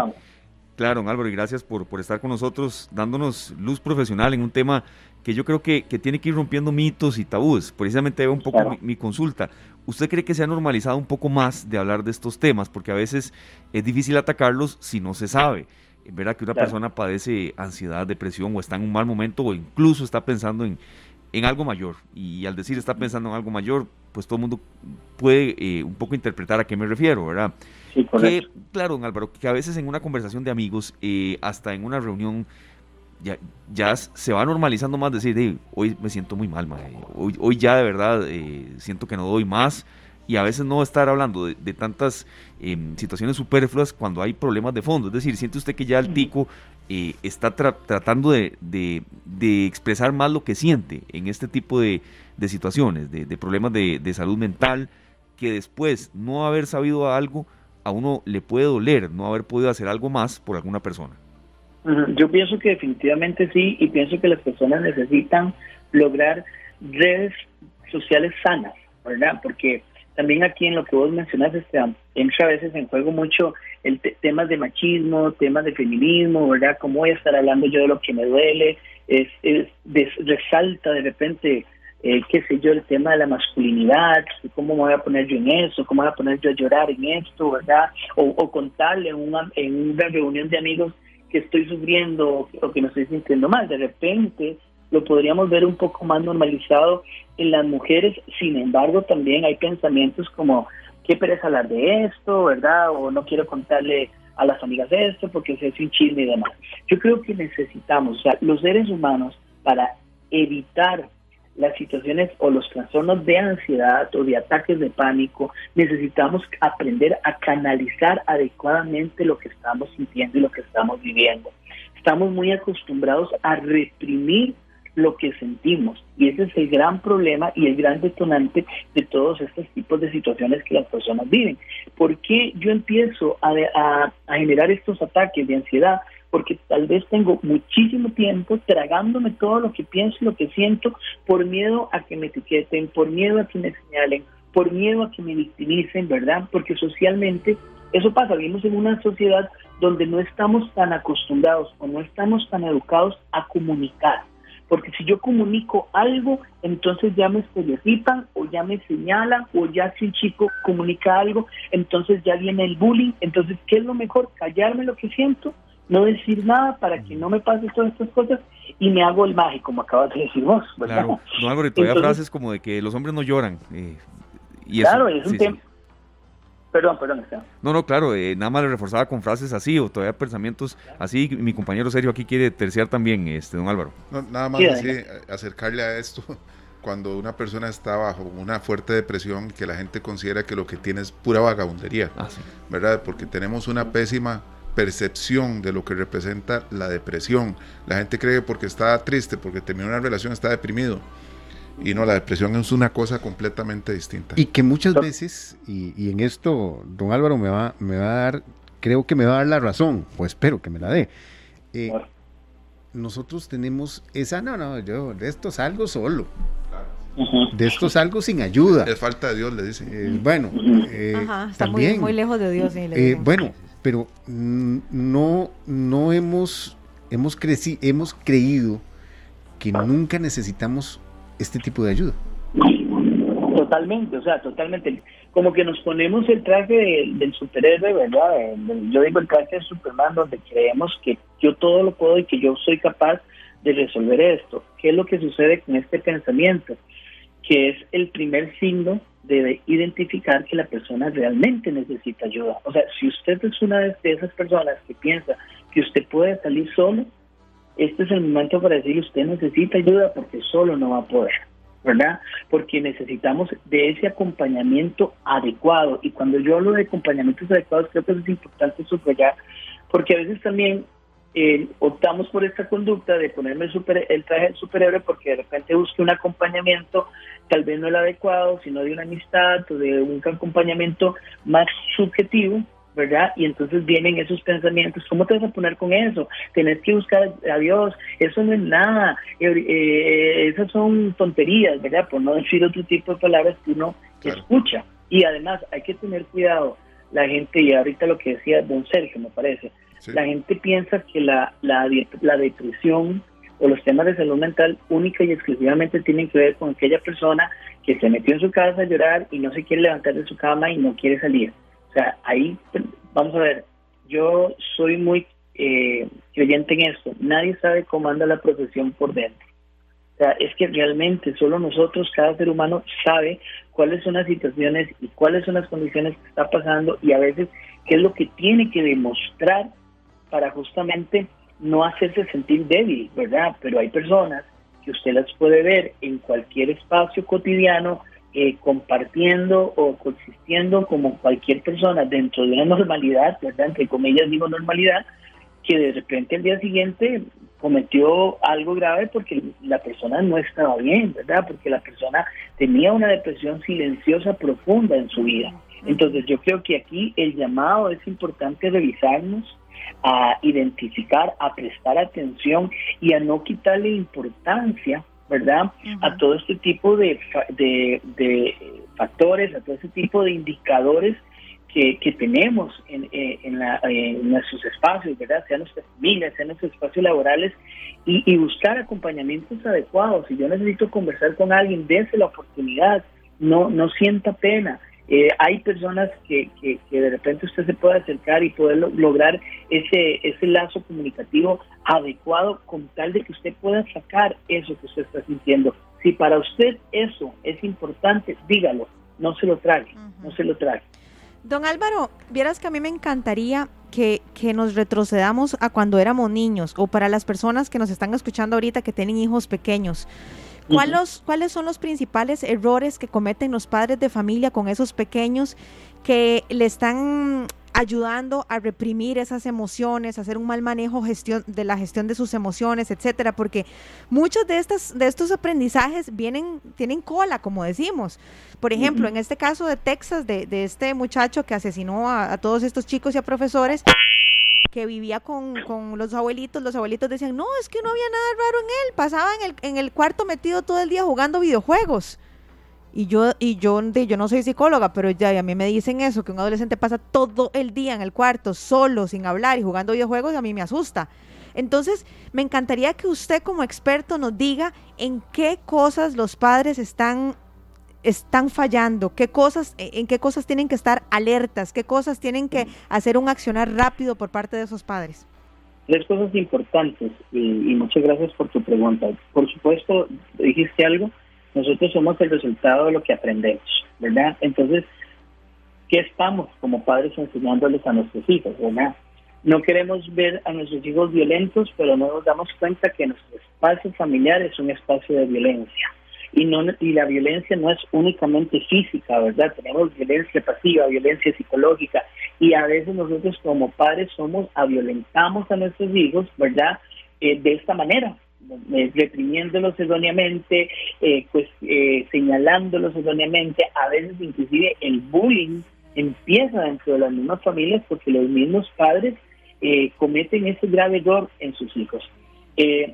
Claro, don Álvaro, y gracias por, por estar con nosotros, dándonos luz profesional en un tema que yo creo que, tiene que ir rompiendo mitos y tabúes. Precisamente un poco mi, consulta. ¿Usted cree que se ha normalizado un poco más de hablar de estos temas? Porque a veces es difícil atacarlos si no se sabe. Verá que una persona padece ansiedad, depresión o está en un mal momento o incluso está pensando en, en algo mayor. Y al decir está pensando en algo mayor, pues todo el mundo puede eh, un poco interpretar a qué me refiero, ¿verdad? Sí, que, claro, don Álvaro, que a veces en una conversación de amigos, eh, hasta en una reunión ya, ya se va normalizando más decir, hoy me siento muy mal, Hoy, hoy ya de verdad eh, siento que no doy más y a veces no estar hablando de, tantas em, situaciones superfluas cuando hay problemas de fondo. Es decir, siente usted que ya el tico eh, está tratando de, de, expresar más lo que siente en este tipo de, situaciones, de, problemas de, salud mental, que después no haber sabido algo a uno le puede doler, no haber podido hacer algo más por alguna persona. Yo pienso que definitivamente sí y pienso que las personas necesitan lograr redes sociales sanas, ¿verdad? Porque también aquí en lo que vos mencionas, Esteban, entra a veces en juego mucho el temas de machismo, temas de feminismo, ¿verdad? ¿Cómo voy a estar hablando yo de lo que me duele? Es, es resalta de repente, eh, qué sé yo, el tema de la masculinidad, cómo me voy a poner yo en eso, cómo voy a poner yo a llorar en esto, ¿verdad? O, contarle en una, en una reunión de amigos que estoy sufriendo o que me estoy sintiendo mal. De repente lo podríamos ver un poco más normalizado en las mujeres, sin embargo también hay pensamientos como qué pereza hablar de esto, ¿verdad? O no quiero contarle a las amigas esto porque es un chisme y demás. Yo creo que necesitamos, o sea, los seres humanos para evitar las situaciones o los trastornos de ansiedad o de ataques de pánico, necesitamos aprender a canalizar adecuadamente lo que estamos sintiendo y lo que estamos viviendo. Estamos muy acostumbrados a reprimir lo que sentimos. Y ese es el gran problema y el gran detonante de todos estos tipos de situaciones que las personas viven. ¿Por qué yo empiezo a, generar estos ataques de ansiedad? Porque tal vez tengo muchísimo tiempo tragándome todo lo que pienso y lo que siento por miedo a que me etiqueten, por miedo a que me señalen, por miedo a que me victimicen, ¿verdad? Porque socialmente eso pasa, vivimos en una sociedad donde no estamos tan acostumbrados o no estamos tan educados a comunicar porque si yo comunico algo, entonces ya me estereotipan o ya me señalan o ya si un chico comunica algo, entonces ya viene el bullying. Entonces, ¿qué es lo mejor? Callarme lo que siento, no decir nada para que no me pase todas estas cosas y me hago el mágico, como acabas de decir vos. Claro, no, Álvaro, y todavía frases como de que los hombres no lloran. Eh, y claro, es un tema. Perdón, perdón. No, no, claro, eh, nada más le reforzaba con frases así o todavía pensamientos así. Mi compañero Sergio aquí quiere terciar también, este, don Álvaro. nada más así, acercarle a esto cuando una persona está bajo una fuerte depresión que la gente considera que lo que tiene es pura vagabundería, ah, ¿verdad? Porque tenemos una pésima percepción de lo que representa la depresión. La gente cree que porque está triste, porque terminó una relación, está deprimido. Y no, la depresión es una cosa completamente distinta. Y que muchas veces, y, en esto don Álvaro me va, me va a dar, creo que me va a dar la razón, o espero que me la dé. Eh, nosotros tenemos esa, no, no, yo de esto salgo solo. De esto salgo sin ayuda. Es falta de Dios, le dicen. Eh, bueno, eh, está muy, muy, lejos de Dios. bueno, pero no, no hemos, hemos, creci hemos creído que nunca necesitamos este tipo de ayuda. Totalmente, o sea, totalmente. Como que nos ponemos el traje del superhéroe, ¿verdad? yo digo el traje de Superman, donde creemos que yo todo lo puedo y que yo soy capaz de resolver esto. ¿Qué es lo que sucede con este pensamiento? Que es el primer signo de identificar que la persona realmente necesita ayuda. O sea, si usted es una de esas personas que piensa que usted puede salir solo, este es el momento para decirle usted necesita ayuda porque solo no va a poder, ¿verdad? Porque necesitamos de ese acompañamiento adecuado. Y cuando yo hablo de acompañamientos adecuados, creo que es importante subrayar, porque a veces también eh, optamos por esta conducta de ponerme el, super, el traje del superhéroe porque de repente busque un acompañamiento, tal vez no el adecuado, sino de una amistad o de un acompañamiento más subjetivo, ¿verdad? Y entonces vienen esos pensamientos, ¿cómo te vas a poner con eso? Tienes que buscar a Dios, eso no es nada, eh, eh, esas son tonterías, ¿verdad? Por no decir otro tipo de palabras que uno escucha. Y además hay que tener cuidado, la gente, y ahorita lo que decía don Sergio, me parece, la gente piensa que la, la, la depresión o los temas de salud mental única y exclusivamente tienen que ver con aquella persona que se metió en su casa a llorar y no se quiere levantar de su cama y no quiere salir sea, ahí, vamos a ver, yo soy muy eh, creyente en esto. Nadie sabe cómo anda la profesión por dentro. O sea, es que realmente solo nosotros, cada ser humano, sabe cuáles son las situaciones y cuáles son las condiciones que está pasando y a veces qué es lo que tiene que demostrar para justamente no hacerse sentir débil, ¿verdad? Pero hay personas que usted las puede ver en cualquier espacio cotidiano, eh, compartiendo o coexistiendo como cualquier persona dentro de una normalidad, ¿verdad? Entre comillas digo normalidad, que de repente el día siguiente cometió algo grave porque la persona no estaba bien, ¿verdad? Porque la persona tenía una depresión silenciosa profunda en su vida. Entonces yo creo que aquí el llamado es importante revisarnos, a identificar, a prestar atención y a no quitarle importancia ¿verdad? A todo este tipo de, de, factores, a todo este tipo de indicadores que, tenemos en, eh, en, nuestros espacios, ¿verdad? Sean nuestras familias, sean nuestros espacios laborales, y, buscar acompañamientos adecuados. Si yo necesito conversar con alguien, dése la oportunidad, no, no sienta pena. Eh, hay personas que, que, de repente usted se puede acercar y poder lograr ese, ese lazo comunicativo adecuado con tal de que usted pueda sacar eso que usted está sintiendo. Si para usted eso es importante, dígalo, no se lo trague, no se lo trague. Don Álvaro, vieras que a mí me encantaría que, que, nos retrocedamos a cuando éramos niños o para las personas que nos están escuchando ahorita que tienen hijos pequeños. ¿Cuáles son los principales errores que cometen los padres de familia con esos pequeños que le están ayudando a reprimir esas emociones, a hacer un mal manejo gestión, de la gestión de sus emociones, etcétera, porque muchos de estas de estos aprendizajes vienen tienen cola, como decimos. Por ejemplo, en este caso de Texas, de, este muchacho que asesinó a, todos estos chicos y a profesores, que vivía con, con, los abuelitos, los abuelitos decían, no, es que no había nada raro en él, pasaba en el, en el cuarto metido todo el día jugando videojuegos. Y yo, y yo, yo no soy psicóloga, pero ya a mí me dicen eso, que un adolescente pasa todo el día en el cuarto, solo, sin hablar y jugando videojuegos, a mí me asusta. Entonces, me encantaría que usted como experto nos diga en qué cosas los padres están están fallando, qué cosas, en qué cosas tienen que estar alertas, qué cosas tienen que hacer un accionar rápido por parte de esos padres. Tres cosas importantes y, y muchas gracias por tu pregunta. Por supuesto, dijiste algo nosotros somos el resultado de lo que aprendemos, ¿verdad? Entonces, ¿qué estamos como padres enseñándoles a nuestros hijos, verdad? No queremos ver a nuestros hijos violentos, pero no nos damos cuenta que nuestro espacio familiar es un espacio de violencia. Y, no, y la violencia no es únicamente física, ¿verdad? Tenemos violencia pasiva, violencia psicológica, y a veces nosotros como padres somos, violentamos a nuestros hijos, ¿verdad? Eh, de esta manera, eh, reprimiéndolos erróneamente, eh, pues eh, señalándolos erróneamente, a veces inclusive el bullying empieza dentro de las mismas familias porque los mismos padres cometen ese grave error en sus hijos.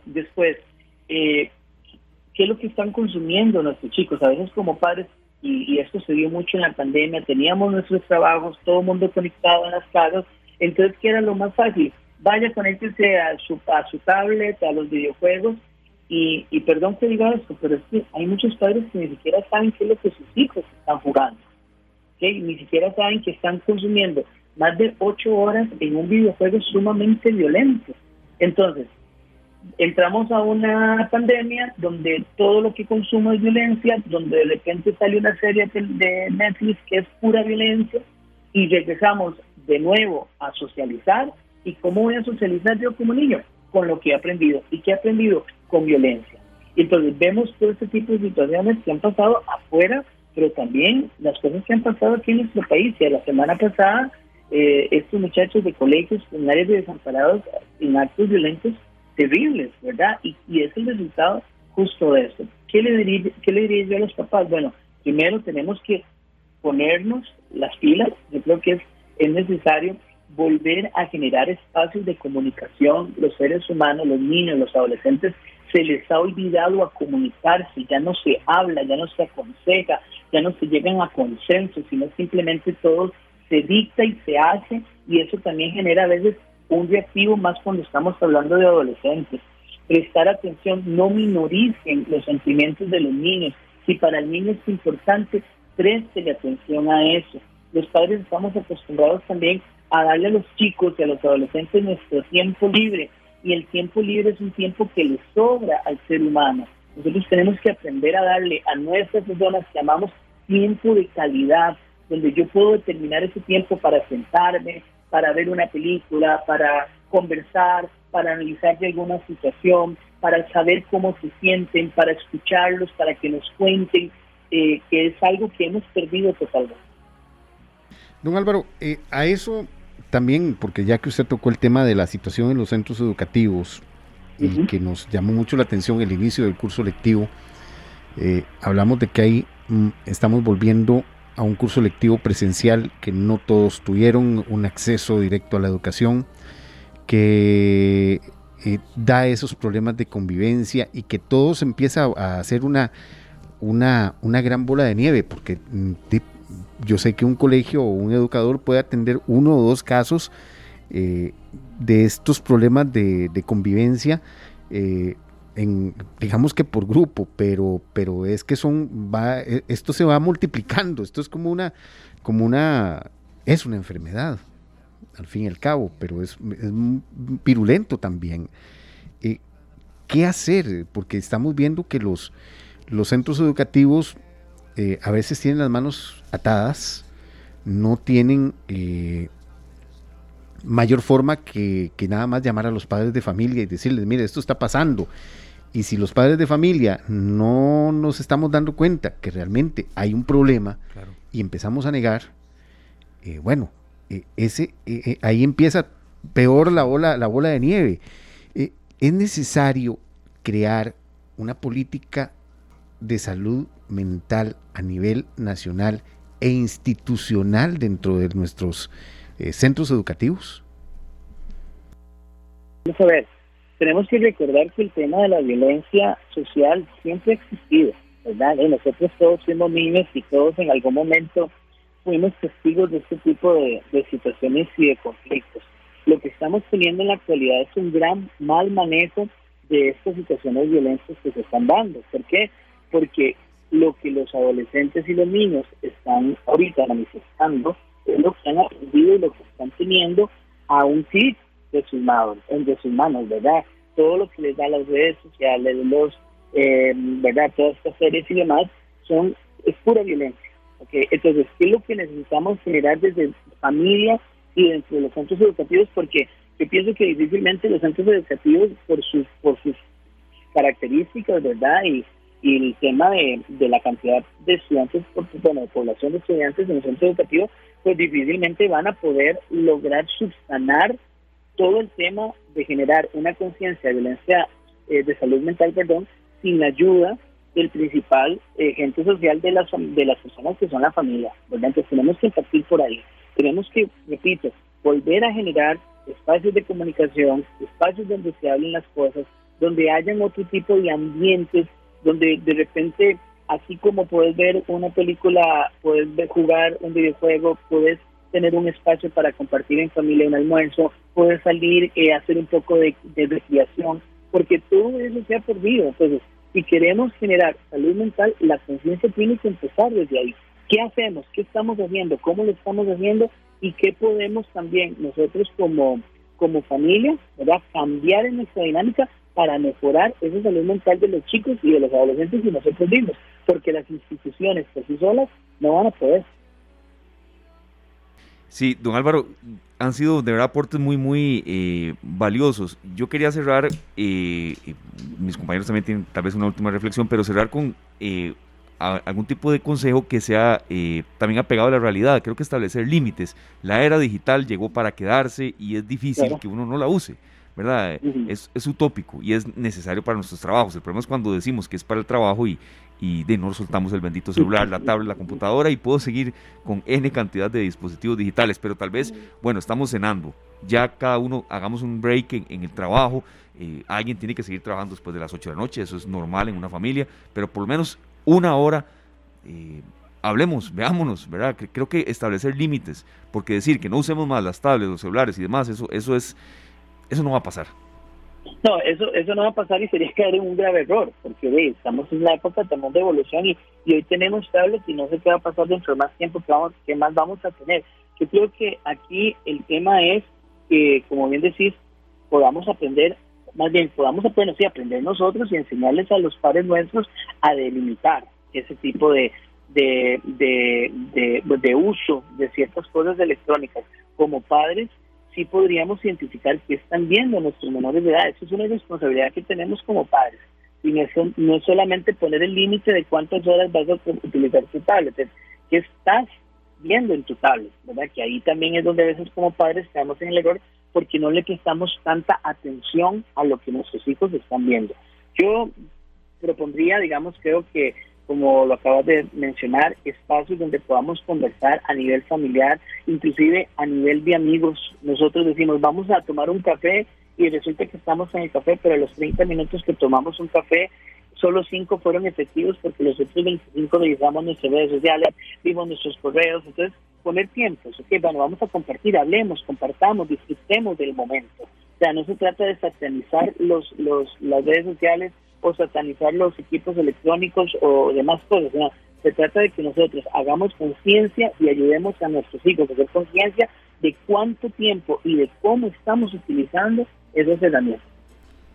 después, ¿qué es lo que están consumiendo nuestros chicos? A veces como padres, y, esto se dio mucho en la pandemia, teníamos nuestros trabajos, todo el mundo conectado en las casas, entonces, ¿qué era lo más fácil? vaya, conéctese a su, a su tablet, a los videojuegos. Y, y perdón que diga esto, pero es que hay muchos padres que ni siquiera saben qué es lo que sus hijos están jugando. Ni siquiera saben que están consumiendo más de ocho horas en un videojuego sumamente violento. Entonces, entramos a una pandemia donde todo lo que consumo es violencia, donde de repente sale una serie de Netflix que es pura violencia y regresamos de nuevo a socializar ¿Y cómo voy a socializar yo como niño? Con lo que he aprendido. ¿Y qué he aprendido? Con violencia. Entonces vemos todo este tipo de situaciones que han pasado afuera, pero también las cosas que han pasado aquí en nuestro país. Y la semana pasada, eh, estos muchachos de colegios en áreas de desamparados en actos violentos terribles, ¿verdad? Y, y es el resultado justo de esto. ¿Qué le, diría, ¿Qué le diría yo a los papás? Bueno, primero tenemos que ponernos las pilas. Yo creo que es, es necesario volver a generar espacios de comunicación. Los seres humanos, los niños, los adolescentes, se les ha olvidado a comunicarse, ya no se habla, ya no se aconseja, ya no se llegan a consenso, sino simplemente todo se dicta y se hace y eso también genera a veces un reactivo más cuando estamos hablando de adolescentes. Prestar atención, no minoricen los sentimientos de los niños. Si para el niño es importante, preste atención a eso. Los padres estamos acostumbrados también a darle a los chicos y a los adolescentes nuestro tiempo libre. Y el tiempo libre es un tiempo que le sobra al ser humano. Nosotros tenemos que aprender a darle a nuestras personas que llamamos tiempo de calidad, donde yo puedo determinar ese tiempo para sentarme, para ver una película, para conversar, para analizar de alguna situación, para saber cómo se sienten, para escucharlos, para que nos cuenten, eh, que es algo que hemos perdido totalmente. Don Álvaro, eh, a eso también, porque ya que usted tocó el tema de la situación en los centros educativos y que nos llamó mucho la atención el inicio del curso lectivo, eh, hablamos de que ahí mm, estamos volviendo a un curso lectivo presencial que no todos tuvieron un acceso directo a la educación, que eh, da esos problemas de convivencia y que todo se empieza a hacer una, una, una gran bola de nieve, porque mm, yo sé que un colegio o un educador puede atender uno o dos casos de estos problemas de, convivencia digamos que por grupo, pero, pero es que son, va, e, esto se va multiplicando, esto es como una, como una, es una enfermedad, al fin y al cabo, pero es, es virulento también. Eh, ¿Qué hacer? Porque estamos viendo que los, los centros educativos eh, a veces tienen las manos atadas, no tienen eh, mayor forma que, que, nada más llamar a los padres de familia y decirles, mire, esto está pasando. Y si los padres de familia no nos estamos dando cuenta que realmente hay un problema y empezamos a negar, eh, bueno, eh, ese, eh, ahí empieza peor la bola, la bola de nieve. es necesario crear una política de salud mental a nivel nacional e institucional dentro de nuestros centros educativos. Vamos a ver, tenemos que recordar que el tema de la violencia social siempre ha existido, ¿verdad? Y nosotros todos siendo niños y todos en algún momento fuimos testigos de este tipo de, situaciones y de conflictos. Lo que estamos teniendo en la actualidad es un gran mal manejo de estas situaciones violentas que se están dando. ¿Por qué? Porque lo que los adolescentes y los niños están ahorita manifestando es lo que han aprendido y lo que están teniendo a un clic de sus manos, de sus manos, ¿verdad? Todo lo que les da las redes sociales, los, eh, ¿verdad? Todas estas series y demás son, es pura violencia. ¿okay? Entonces, ¿qué es lo que necesitamos generar desde familia y dentro de los centros educativos? Porque yo pienso que difícilmente los centros educativos, por sus, por sus características, ¿verdad? Y, y el tema de, de la cantidad de estudiantes, bueno, de población de estudiantes en los centros educativos, pues difícilmente van a poder lograr subsanar todo el tema de generar una conciencia de violencia eh, de salud mental, perdón, sin la ayuda del principal agente social de las, de las personas que son la familia. Entonces tenemos que partir por ahí. Tenemos que, repito, volver a generar espacios de comunicación, espacios donde se hablen las cosas, donde hayan otro tipo de ambientes, donde de repente, así como puedes ver una película, puedes jugar un videojuego, puedes tener un espacio para compartir en familia un almuerzo, poder salir y eh, hacer un poco de, recreación, porque todo eso se ha perdido. Entonces, si queremos generar salud mental, la conciencia tiene que empezar desde ahí. ¿Qué hacemos? ¿Qué estamos haciendo? ¿Cómo lo estamos haciendo? ¿Y qué podemos también nosotros como, como familia ¿verdad? cambiar en nuestra dinámica para mejorar esa salud mental de los chicos y de los adolescentes y nosotros mismos? Porque las instituciones por sí solas no van a poder. Sí, don Álvaro, han sido de verdad aportes muy, muy eh, valiosos. Yo quería cerrar, eh, mis compañeros también tienen tal vez una última reflexión, pero cerrar con eh, algún tipo de consejo que sea también apegado a la realidad. Creo que establecer límites. La era digital llegó para quedarse y es difícil que uno no la use. ¿verdad? es, es, utópico y es necesario para nuestros trabajos. El problema es cuando decimos que es para el trabajo y, y de no soltamos el bendito celular, la tablet, la computadora y puedo seguir con N cantidad de dispositivos digitales, pero tal vez, bueno, estamos cenando, ya cada uno hagamos un break en, el trabajo, eh, alguien tiene que seguir trabajando después de las 8 de la noche, eso es normal en una familia, pero por lo menos una hora... Eh, hablemos, veámonos, ¿verdad? Creo que establecer límites, porque decir que no usemos más las tablets, los celulares y demás, eso, eso es, eso no va a pasar. No, eso eso no va a pasar y sería caer en un grave error, porque ve, estamos en una época de evolución y, hoy tenemos tablets y no sé qué va a pasar dentro de más tiempo, que vamos, qué más vamos a tener. Yo creo que aquí el tema es que, como bien decís, podamos aprender, más bien podamos aprender, sí, aprender nosotros y enseñarles a los padres nuestros a delimitar ese tipo de, de, de, de uso de ciertas cosas electrónicas. Como padres, sí podríamos identificar qué están viendo nuestros menores de edad. Eso es una responsabilidad que tenemos como padres. Y eso no es solamente poner el límite de cuántas horas vas a utilizar tu tablet, es qué estás viendo en tu tablet, ¿verdad? Que ahí también es donde a veces como padres estamos en el error porque no le prestamos tanta atención a lo que nuestros hijos están viendo. Yo propondría, digamos, creo que como lo acabas de mencionar, espacios donde podamos conversar a nivel familiar, inclusive a nivel de amigos. Nosotros decimos, vamos a tomar un café y resulta que estamos en el café, pero los 30 minutos que tomamos un café solo cinco fueron efectivos porque los otros 25 revisamos nuestras redes sociales, vimos nuestros correos, entonces poner tiempos, ok, bueno, vamos a compartir, hablemos, compartamos, disfrutemos del momento. O sea, no se trata de satanizar los, los, las redes sociales o satanizar los equipos electrónicos o demás cosas, se trata de que nosotros hagamos conciencia y ayudemos a nuestros hijos a hacer conciencia de cuánto tiempo y de cómo estamos utilizando esas herramientas.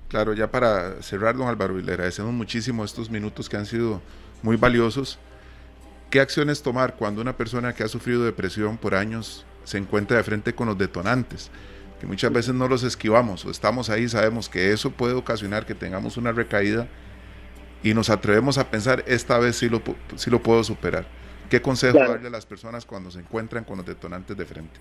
Claro, ya para cerrar, don Álvaro, y le agradecemos muchísimo estos minutos que han sido muy valiosos. ¿Qué acciones tomar cuando una persona que ha sufrido depresión por años se encuentra de frente con los detonantes? Que muchas veces no los esquivamos o estamos ahí, sabemos que eso puede ocasionar que tengamos una recaída y nos atrevemos a pensar, esta vez sí lo, sí lo puedo superar. ¿Qué consejo darle a las personas cuando se encuentran con los detonantes de frente?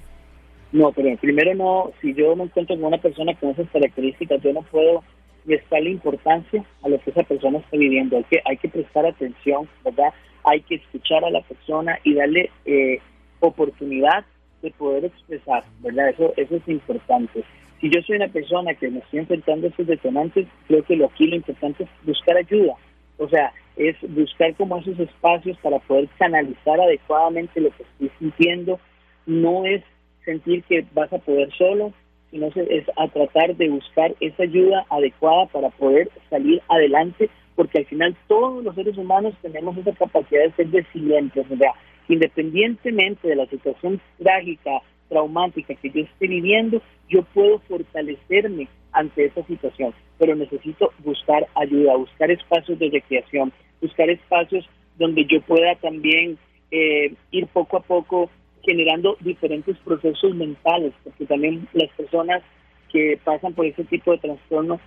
No, pero primero no, si yo me encuentro con una persona con esas características, yo no puedo la importancia a lo que esa persona está viviendo. Hay que, hay que prestar atención, ¿verdad? Hay que escuchar a la persona y darle eh, oportunidad de poder expresar, ¿verdad? Eso, eso es importante. Si yo soy una persona que me estoy enfrentando a esos detonantes, creo que lo aquí lo importante es buscar ayuda. O sea, es buscar como esos espacios para poder canalizar adecuadamente lo que estoy sintiendo. No es sentir que vas a poder solo, sino es a tratar de buscar esa ayuda adecuada para poder salir adelante, porque al final todos los seres humanos tenemos esa capacidad de ser resilientes, o sea, independientemente de la situación trágica, traumática que yo esté viviendo, yo puedo fortalecerme ante esa situación, pero necesito buscar ayuda, buscar espacios de recreación, buscar espacios donde yo pueda también eh, ir poco a poco generando diferentes procesos mentales, porque también las personas que pasan por ese tipo de trastornos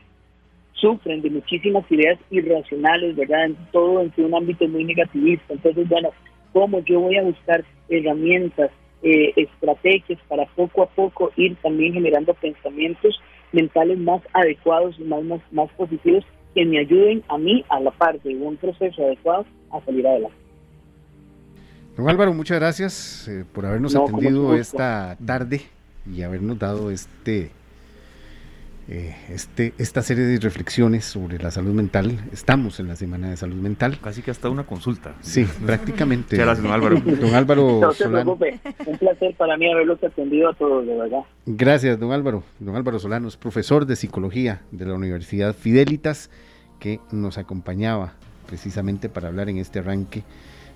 sufren de muchísimas ideas irracionales, ¿verdad? Todo en un ámbito muy negativista. Entonces, bueno, ¿cómo yo voy a buscar herramientas, eh, estrategias para poco a poco ir también generando pensamientos mentales más adecuados y más, más, más positivos que me ayuden a mí, a la par de un proceso adecuado, a salir adelante? Don Álvaro, muchas gracias eh, por habernos atendido esta tarde y habernos dado este, eh, este, esta serie de reflexiones sobre la salud mental. Estamos en la Semana de Salud Mental. Casi que hasta una consulta. Sí, prácticamente. Muchas don Álvaro. Don Álvaro no se preocupe, un placer para mí haberlos atendido a todos, de verdad. Gracias, don Álvaro. Don Álvaro Solano es profesor de psicología de la Universidad Fidelitas que nos acompañaba precisamente para hablar en este arranque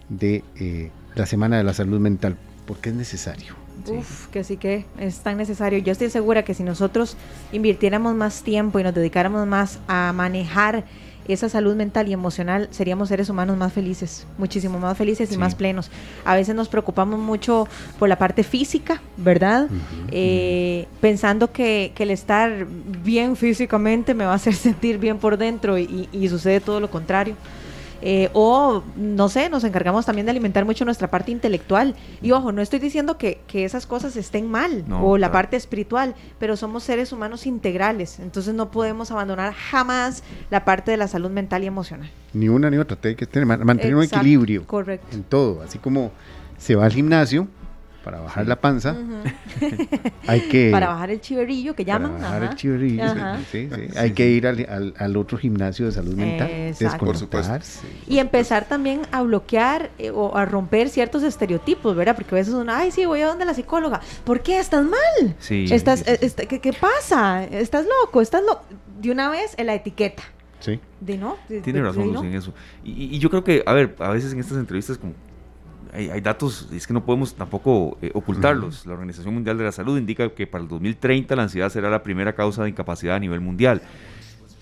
de eh, la Semana de la Salud Mental, porque es necesario. Uf, que sí que es tan necesario. Yo estoy segura que si nosotros invirtiéramos más tiempo y nos dedicáramos más a manejar esa salud mental y emocional, seríamos seres humanos más felices, muchísimo más felices y más plenos. A veces nos preocupamos mucho por la parte física, ¿verdad? Eh, pensando que, el estar bien físicamente me va a hacer sentir bien por dentro y sucede todo lo contrario. Eh, o, no sé, nos encargamos también de alimentar mucho nuestra parte intelectual. Y ojo, no estoy diciendo que, esas cosas estén mal, o la parte espiritual, pero somos seres humanos integrales, entonces no podemos abandonar jamás la parte de la salud mental y emocional. Ni una ni otra, tiene que tener, mantener un equilibrio en todo, así como se va al gimnasio, para bajar la panza, hay que... Para bajar el chiverillo, que llaman. Para bajar el chiverillo, sí, sí, Hay que ir al, al, otro gimnasio de salud mental, Por supuesto. Y empezar también a bloquear eh, o a romper ciertos estereotipos, ¿verdad? Porque a veces uno, ay, sí, voy a donde la psicóloga. ¿Por qué? ¿Estás mal? Sí. Estás, eh, ¿qué, ¿qué, pasa? ¿Estás loco? ¿Estás loco? De una vez en la etiqueta. Sí. De no. Tiene razón, en eso. Y, y, yo creo que, a ver, a veces en estas entrevistas como hay, datos, es que no podemos tampoco eh, ocultarlos. La Organización Mundial de la Salud indica que para el 2030 la ansiedad será la primera causa de incapacidad a nivel mundial.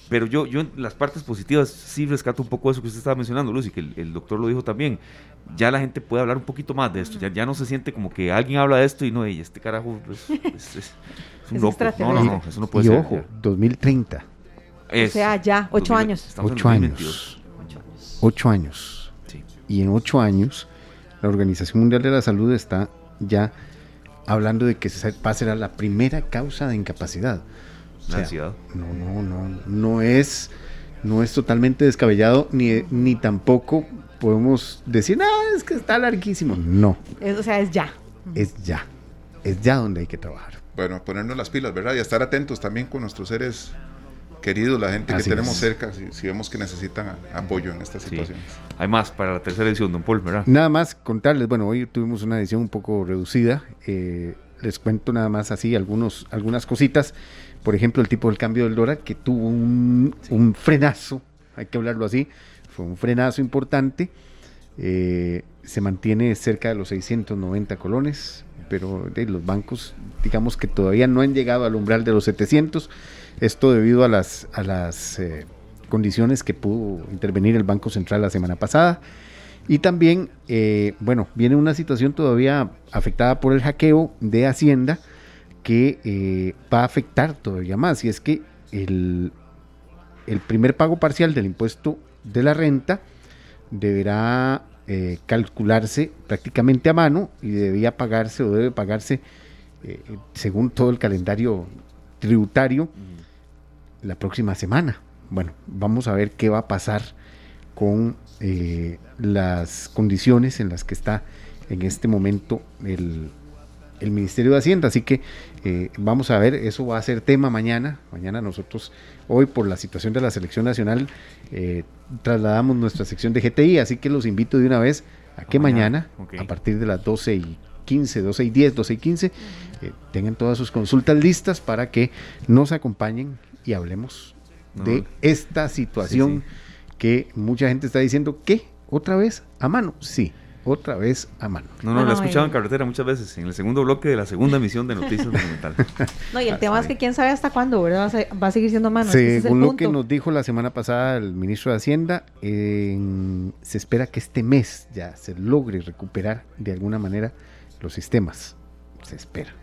Pero yo, yo en las partes positivas sí rescato un poco eso que usted estaba mencionando, Lucy, que el, doctor lo dijo también. Ya la gente puede hablar un poquito más de esto. Ya, ya no se siente como que alguien habla de esto y no, este carajo es, un loco. No, no, no, eso no puede y ser. ojo, 2030. o sea, ya, ocho años. Ocho años. Ocho años. Sí. Y en ocho años la Organización Mundial de la Salud está ya hablando de que va a ser la primera causa de incapacidad. O. No, no, no, no es, no es totalmente descabellado ni, ni tampoco podemos decir, no, es que está larguísimo. No. o sea, es ya. Es ya. Es ya donde hay que trabajar. Bueno, ponernos las pilas, ¿verdad? Y estar atentos también con nuestros seres queridos, la gente que tenemos cerca, si, vemos que necesitan apoyo en estas situaciones. Hay más para la tercera edición, don Paul, ¿verdad? Nada más contarles, bueno, hoy tuvimos una edición un poco reducida. Eh, les cuento nada más así algunos, algunas cositas. Por ejemplo, el tipo del cambio del dólar que tuvo un, un frenazo, hay que hablarlo así, fue un frenazo importante. Eh, se mantiene cerca de los 690 colones, pero de los bancos, digamos que todavía no han llegado al umbral de los 700. Esto debido a las, a las eh, condiciones que pudo intervenir el Banco Central la semana pasada. Y también, eh, bueno, viene una situación todavía afectada por el hackeo de Hacienda que eh, va a afectar todavía más. Y es que el, el primer pago parcial del impuesto de la renta deberá calcularse prácticamente a mano y debía pagarse o debe pagarse según todo el calendario tributario la próxima semana. Bueno, vamos a ver qué va a pasar con eh, las condiciones en las que está en este momento el, Ministerio de Hacienda. Así que eh, vamos a ver, eso va a ser tema mañana. Mañana nosotros, hoy por la situación de la selección nacional, eh, trasladamos nuestra sección de GTI, así que los invito de una vez a que mañana, a partir de las 12 y 15, 12 y 10, 12 y 15, tengan todas sus consultas listas para que nos acompañen y hablemos de esta situación que mucha gente está diciendo que otra vez a mano. Sí, otra vez a mano. No, no, lo he escuchado en carretera muchas veces, en el segundo bloque de la segunda emisión de Noticias Monumental. no, y el tema es que quién sabe hasta cuándo, ¿verdad? Va a, seguir siendo a mano. Según lo que nos dijo la semana pasada el ministro de Hacienda, se espera que este mes ya se logre recuperar de alguna manera los sistemas. Se espera.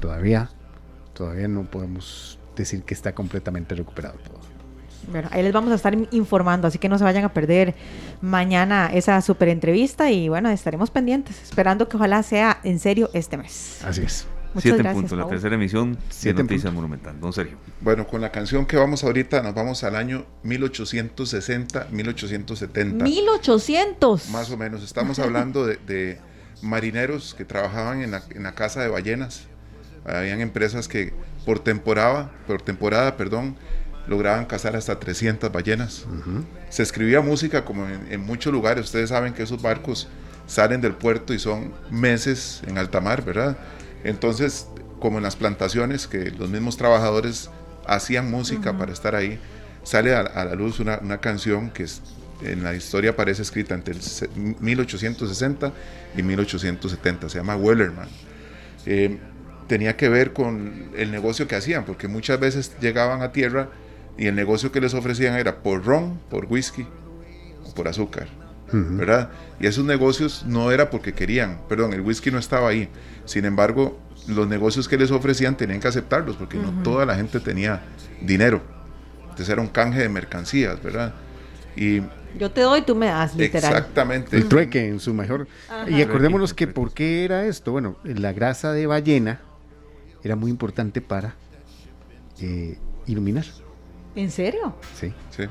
Todavía, todavía no podemos decir que está completamente recuperado todo. Bueno, ahí les vamos a estar informando, así que no se vayan a perder mañana esa super entrevista y bueno, estaremos pendientes, esperando que ojalá sea en serio este mes. Así es. Muchas Siete gracias, puntos, la tercera emisión Siete Noticias Monumental. Don Sergio. Bueno, con la canción que vamos ahorita, nos vamos al año 1860, 1870. 1800. Más o menos. Estamos hablando de, marineros que trabajaban en la, en la casa de ballenas. Habían empresas que por temporada, por temporada, perdón, lograban cazar hasta 300 ballenas. Se escribía música como en, muchos lugares. Ustedes saben que esos barcos salen del puerto y son meses en alta mar, ¿verdad? Entonces, como en las plantaciones, que los mismos trabajadores hacían música para estar ahí, sale a, la luz una, canción que en la historia aparece escrita entre 1860 y 1870, se llama Wellerman. Eh, tenía que ver con el negocio que hacían, porque muchas veces llegaban a tierra y el negocio que les ofrecían era por ron, por whisky o por azúcar, ¿verdad? Y esos negocios no era porque querían, perdón, el whisky no estaba ahí. Sin embargo, los negocios que les ofrecían tenían que aceptarlos porque no toda la gente tenía dinero. Entonces era un canje de mercancías, ¿verdad? Y yo te doy, tú me das, literal. Exactamente. El trueque en su mejor. Y acordémonos que por qué era esto. Bueno, la grasa de ballena era muy importante para eh, iluminar. ¿En serio? Sí. Sí.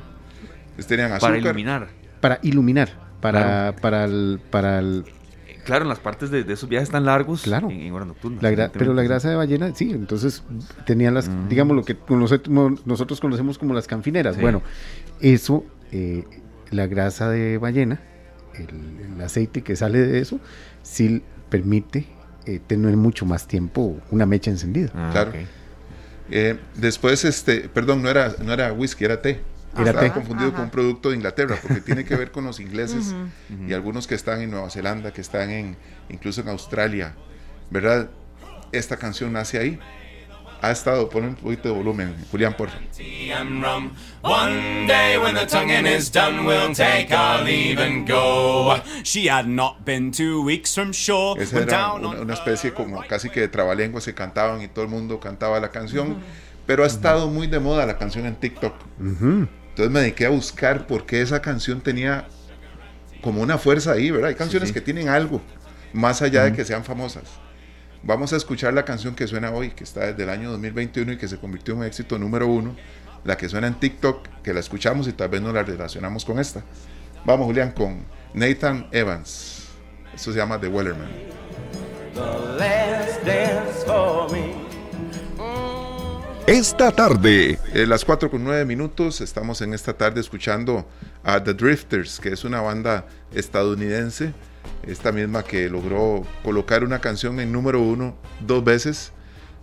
tenían azúcar. Para iluminar. Para iluminar. Para, para el, para el Claro, en las partes de, esos viajes tan largos claro. en, horas nocturnas. pero la grasa de ballena, sí, entonces tenían las, mm. digamos, lo que nosotros conocemos como las canfineras. Bueno, eso, eh, la grasa de ballena, el, aceite que sale de eso, sí permite eh, tener mucho más tiempo una mecha encendida. Ah, claro. Eh, después, este, perdón, no era, no era whisky, era té. Era Estaba confundido con un producto de Inglaterra, porque tiene que ver con los ingleses y algunos que están en Nueva Zelanda, que están en, incluso en Australia, ¿verdad? Esta canción nace ahí ha estado, pon un poquito de volumen, Julián, por favor. One day when the tonguing is done, we'll take our leave and go. She had not been two weeks from shore. Esa era una, una, especie como casi que de trabalenguas se cantaban y todo el mundo cantaba la canción, pero ha estado muy de moda la canción en TikTok. Entonces me dediqué a buscar por qué esa canción tenía como una fuerza ahí, ¿verdad? Hay canciones que tienen algo, más allá de que sean famosas. Vamos a escuchar la canción que suena hoy, que está desde el año 2021 y que se convirtió en un éxito número uno, la que suena en TikTok, que la escuchamos y tal vez no la relacionamos con esta. Vamos, Julián, con Nathan Evans. Eso se llama The Wellerman. Esta tarde. Eh, las 4 con 9 minutos, estamos en esta tarde escuchando a The Drifters, que es una banda estadounidense, esta misma que logró colocar una canción en número uno dos veces,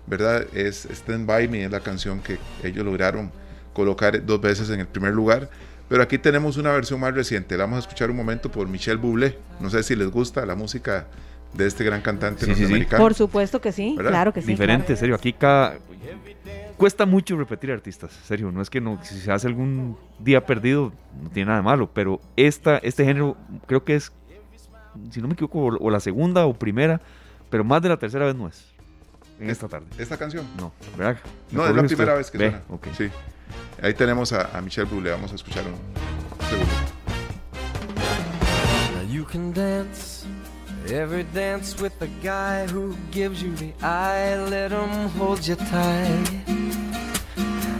¿verdad? Es Stand By Me, es la canción que ellos lograron colocar dos veces en el primer lugar. Pero aquí tenemos una versión más reciente, la vamos a escuchar un momento por Michel Bublé. No sé si les gusta la música de este gran cantante norteamericano. Por supuesto que sí, claro que sí. Diferente, serio. Aquí cada, cuesta mucho repetir artistas, serio, no es que no, si se hace algún día perdido, no tiene nada de malo, pero esta, este género creo que es, si no me equivoco, o, la segunda o primera, pero más de la tercera vez no es. En esta tarde. ¿Esta canción? No, ¿verdad? No, es la primera vez que suena. Sí. Ahí tenemos a, a Michelle Bublé, vamos a escuchar un segundo. you can dance Every dance with the guy who gives you the eye, let him hold you tight.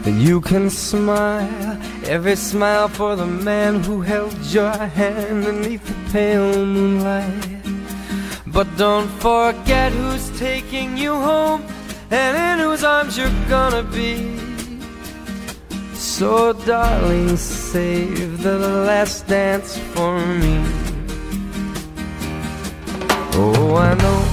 You can smile, every smile for the man who held your hand beneath the pale moonlight. But don't forget who's taking you home and in whose arms you're gonna be. So, darling, save the last dance for me. Oh, I know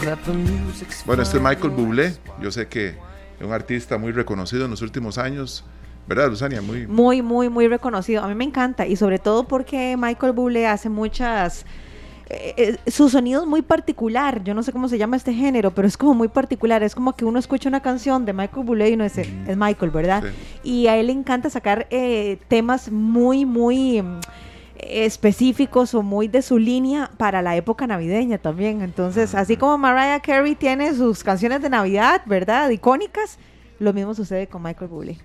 that the music's bueno, este es Michael Bublé. Yo sé que un artista muy reconocido en los últimos años. ¿Verdad, Luzania? Muy, muy, muy, muy reconocido. A mí me encanta y sobre todo porque Michael Bublé hace muchas... Eh, eh, su sonido es muy particular, yo no sé cómo se llama este género, pero es como muy particular, es como que uno escucha una canción de Michael Bublé y uno dice, es Michael, ¿verdad? Y a él le encanta sacar eh, temas muy, muy específicos o muy de su línea para la época navideña también. Entonces, así como Mariah Carey tiene sus canciones de Navidad, ¿verdad? Icónicas, lo mismo sucede con Michael Bublé.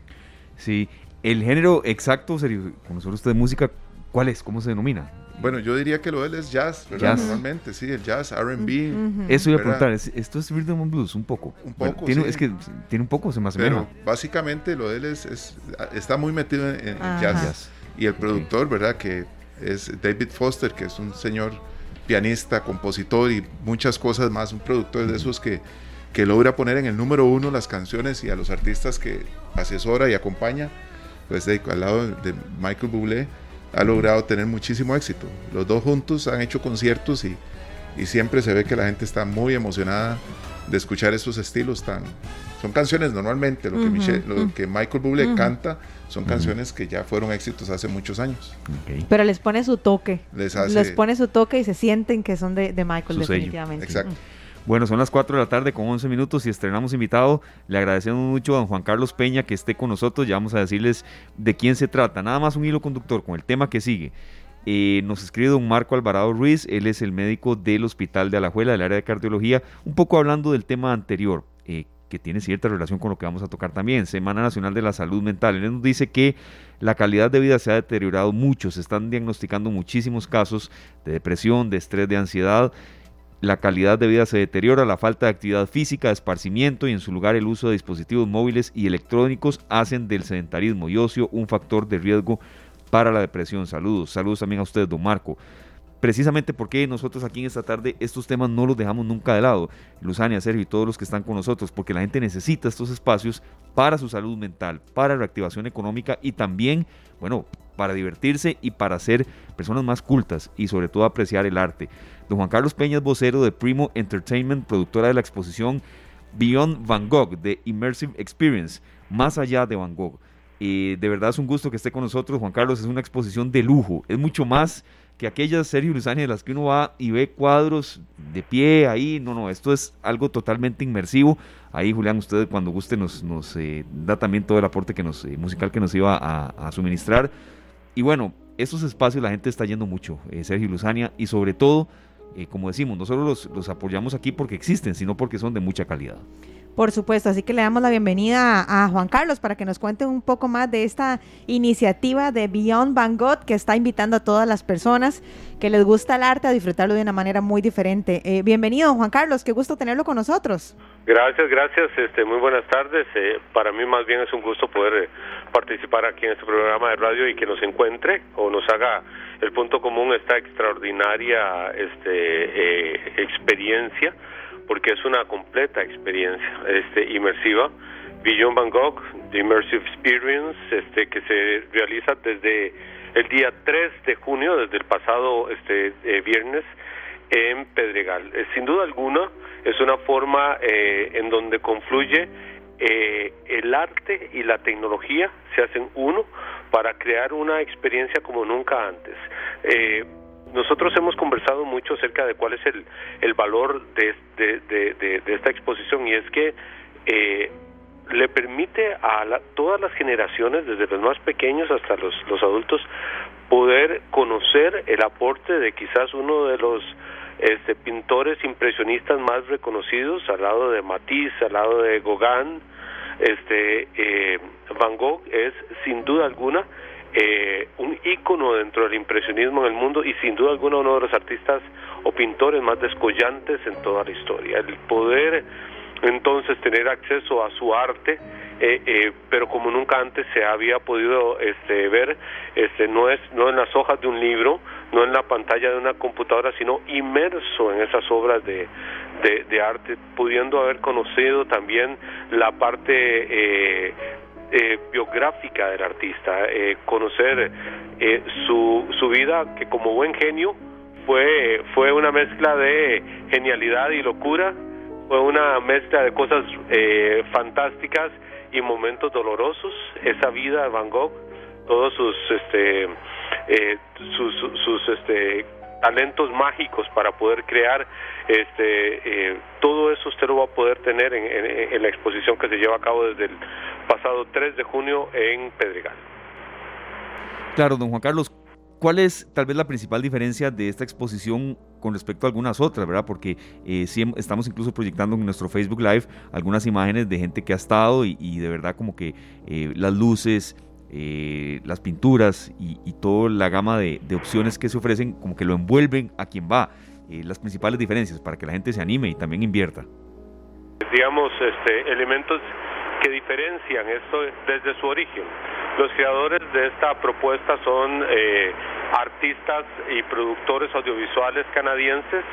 Sí, el género exacto, serio, nosotros usted de música, ¿cuál es? ¿Cómo se denomina? Bueno, yo diría que lo de él es jazz, ¿verdad? Normalmente, sí, el jazz, RB. Eso iba a preguntar, ¿esto es rhythm and blues? Un poco. Un poco. tiene, Es que tiene un poco, se me Pero básicamente lo de él es, está muy metido en, en jazz. Y el productor, ¿verdad? Que es David Foster, que es un señor pianista, compositor y muchas cosas más, un productor de esos que, que logra poner en el número uno las canciones y a los artistas que asesora y acompaña, pues al lado de Michael Bublé ha logrado tener muchísimo éxito. Los dos juntos han hecho conciertos y, y siempre se ve que la gente está muy emocionada de escuchar esos estilos tan... Son canciones normalmente, lo que, lo que Michael Bublé canta son canciones que ya fueron éxitos hace muchos años. Pero les pone su toque. Les, pone su toque y se sienten que son de, Michael definitivamente. Exacto. Bueno, son las 4 de la tarde con 11 minutos y estrenamos invitado. Le agradecemos mucho a don Juan Carlos Peña que esté con nosotros. Ya vamos a decirles de quién se trata. Nada más un hilo conductor con el tema que sigue. Eh, nos escribe don Marco Alvarado Ruiz, él es el médico del Hospital de Alajuela, del área de cardiología, un poco hablando del tema anterior, eh, que tiene cierta relación con lo que vamos a tocar también, Semana Nacional de la Salud Mental. Él nos dice que la calidad de vida se ha deteriorado mucho, se están diagnosticando muchísimos casos de depresión, de estrés, de ansiedad. La calidad de vida se deteriora, la falta de actividad física, de esparcimiento y en su lugar el uso de dispositivos móviles y electrónicos hacen del sedentarismo y ocio un factor de riesgo para la depresión. Saludos, saludos también a ustedes, don Marco. Precisamente porque nosotros aquí en esta tarde estos temas no los dejamos nunca de lado, Luzania, Sergio y todos los que están con nosotros, porque la gente necesita estos espacios para su salud mental, para reactivación económica y también, bueno, para divertirse y para ser personas más cultas y sobre todo apreciar el arte. Don Juan Carlos Peña vocero de Primo Entertainment, productora de la exposición Beyond Van Gogh, de Immersive Experience, más allá de Van Gogh. Y de verdad es un gusto que esté con nosotros, Juan Carlos. Es una exposición de lujo. Es mucho más que aquellas series Luzania de las que uno va y ve cuadros de pie ahí. No, no, esto es algo totalmente inmersivo. Ahí, Julián, usted cuando guste nos, nos eh, da también todo el aporte que nos, eh, musical que nos iba a, suministrar. Y bueno, esos espacios la gente está yendo mucho, eh, Sergio Luzania, y sobre todo, como decimos, no solo los, los apoyamos aquí porque existen, sino porque son de mucha calidad. Por supuesto, así que le damos la bienvenida a Juan Carlos para que nos cuente un poco más de esta iniciativa de Beyond Van Gogh que está invitando a todas las personas que les gusta el arte a disfrutarlo de una manera muy diferente. Eh, bienvenido, Juan Carlos, qué gusto tenerlo con nosotros. Gracias, gracias, este, muy buenas tardes. Eh, para mí más bien es un gusto poder eh, participar aquí en este programa de radio y que nos encuentre o nos haga el punto común esta extraordinaria este, experiencia porque es una completa experiencia este, inmersiva Van Gogh, The Immersive Experience, este, que se realiza desde el día 3 de junio, desde el pasado este, eh, viernes, en Pedregal. Eh, sin duda alguna, es una forma eh, en donde confluye el arte y la tecnología, se hacen uno para crear una experiencia como nunca antes. Nosotros hemos conversado mucho acerca de cuál es el, el valor de, de, esta exposición y es que le permite a todas las generaciones, desde los más pequeños hasta los, los adultos, poder conocer el aporte de quizás uno de los este, pintores impresionistas más reconocidos, al lado de Matisse, al lado de Gauguin, este, eh, Van Gogh es sin duda alguna eh, un ícono dentro del impresionismo en el mundo y sin duda alguna uno de los artistas o pintores más descollantes en toda la historia. El poder entonces tener acceso a su arte eh, eh, pero como nunca antes se había podido este, ver este no es no en las hojas de un libro no en la pantalla de una computadora sino inmerso en esas obras de, de, arte pudiendo haber conocido también la parte eh, biográfica del artista conocer su, su vida que como buen genio fue fue una mezcla de genialidad y locura fue una mezcla de cosas eh, fantásticas y momentos dolorosos. Esa vida de Van Gogh todos sus este eh, sus, sus, este talentos mágicos para poder crear este eh, todo eso usted lo va a poder tener en, en, la exposición que se lleva a cabo desde el pasado 3 de junio en Pedregal. Claro, don Juan Carlos, ¿Cuál es tal vez la principal diferencia de esta exposición con respecto a algunas otras, verdad? Porque eh, estamos incluso proyectando en nuestro Facebook Live algunas imágenes de gente que ha estado y, de verdad como que eh, las luces, eh, las pinturas y, toda la gama de, opciones que se ofrecen como que lo envuelven a quien va. las principales diferencias para que la gente se anime y también invierta. Digamos, este, elementos que diferencian esto desde su origen. Los creadores de esta propuesta son eh, artistas y productores audiovisuales canadienses.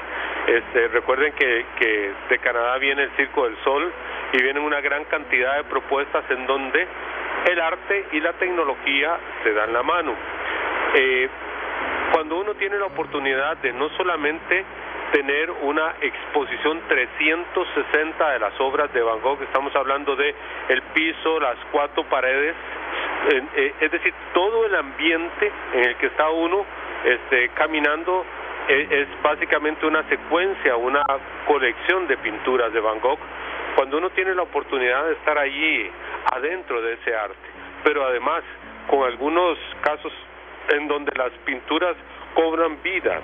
Este, recuerden que, que de Canadá viene el Circo del Sol y vienen una gran cantidad de propuestas en donde el arte y la tecnología se dan la mano. Eh, cuando uno tiene la oportunidad de no solamente tener una exposición 360 de las obras de Van Gogh. Estamos hablando de el piso, las cuatro paredes, eh, es decir, todo el ambiente en el que está uno este, caminando eh, es, básicamente una secuencia, una colección de pinturas de Van Gogh. Cuando uno tiene la oportunidad de estar allí adentro de ese arte, pero además con algunos casos en donde las pinturas cobran vida,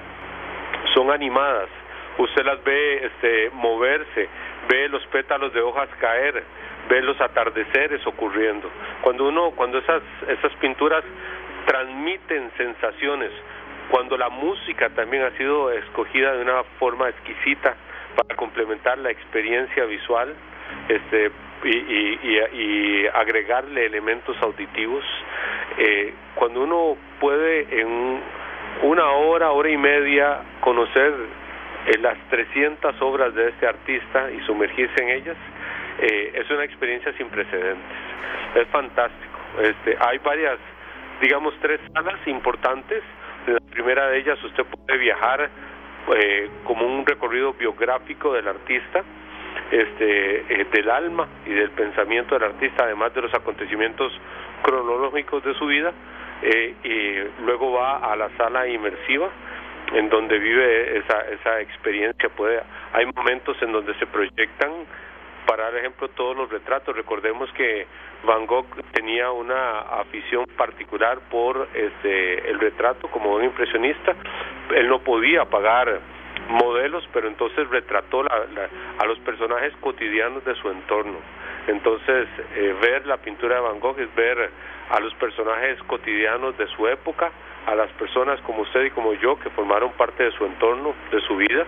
son animadas, usted las ve este, moverse, ve los pétalos de hojas caer, ve los atardeceres ocurriendo. Cuando uno, cuando esas, esas pinturas transmiten sensaciones, cuando la música también ha sido escogida de una forma exquisita para complementar la experiencia visual, este, y, y, y, agregarle elementos auditivos, eh, cuando uno puede en una hora, hora y media conocer eh, las 300 obras de este artista y sumergirse en ellas, eh, es una experiencia sin precedentes. Es fantástico. Este, hay varias, digamos, tres salas importantes. La primera de ellas usted puede viajar eh, como un recorrido biográfico del artista, este, del alma y del pensamiento del artista, además de los acontecimientos cronológicos de su vida. y luego va a la sala inmersiva en donde vive esa, esa experiencia. Puede, hay momentos en donde se proyectan, para ejemplo, todos los retratos. Recordemos que Van Gogh tenía una afición particular por este, el retrato como un impresionista. Él no podía pagar modelos, pero entonces retrató a los personajes cotidianos de su entorno. Entonces, eh, ver la pintura de Van Gogh es ver a los personajes cotidianos de su época, a las personas como usted y como yo que formaron parte de su entorno, de su vida.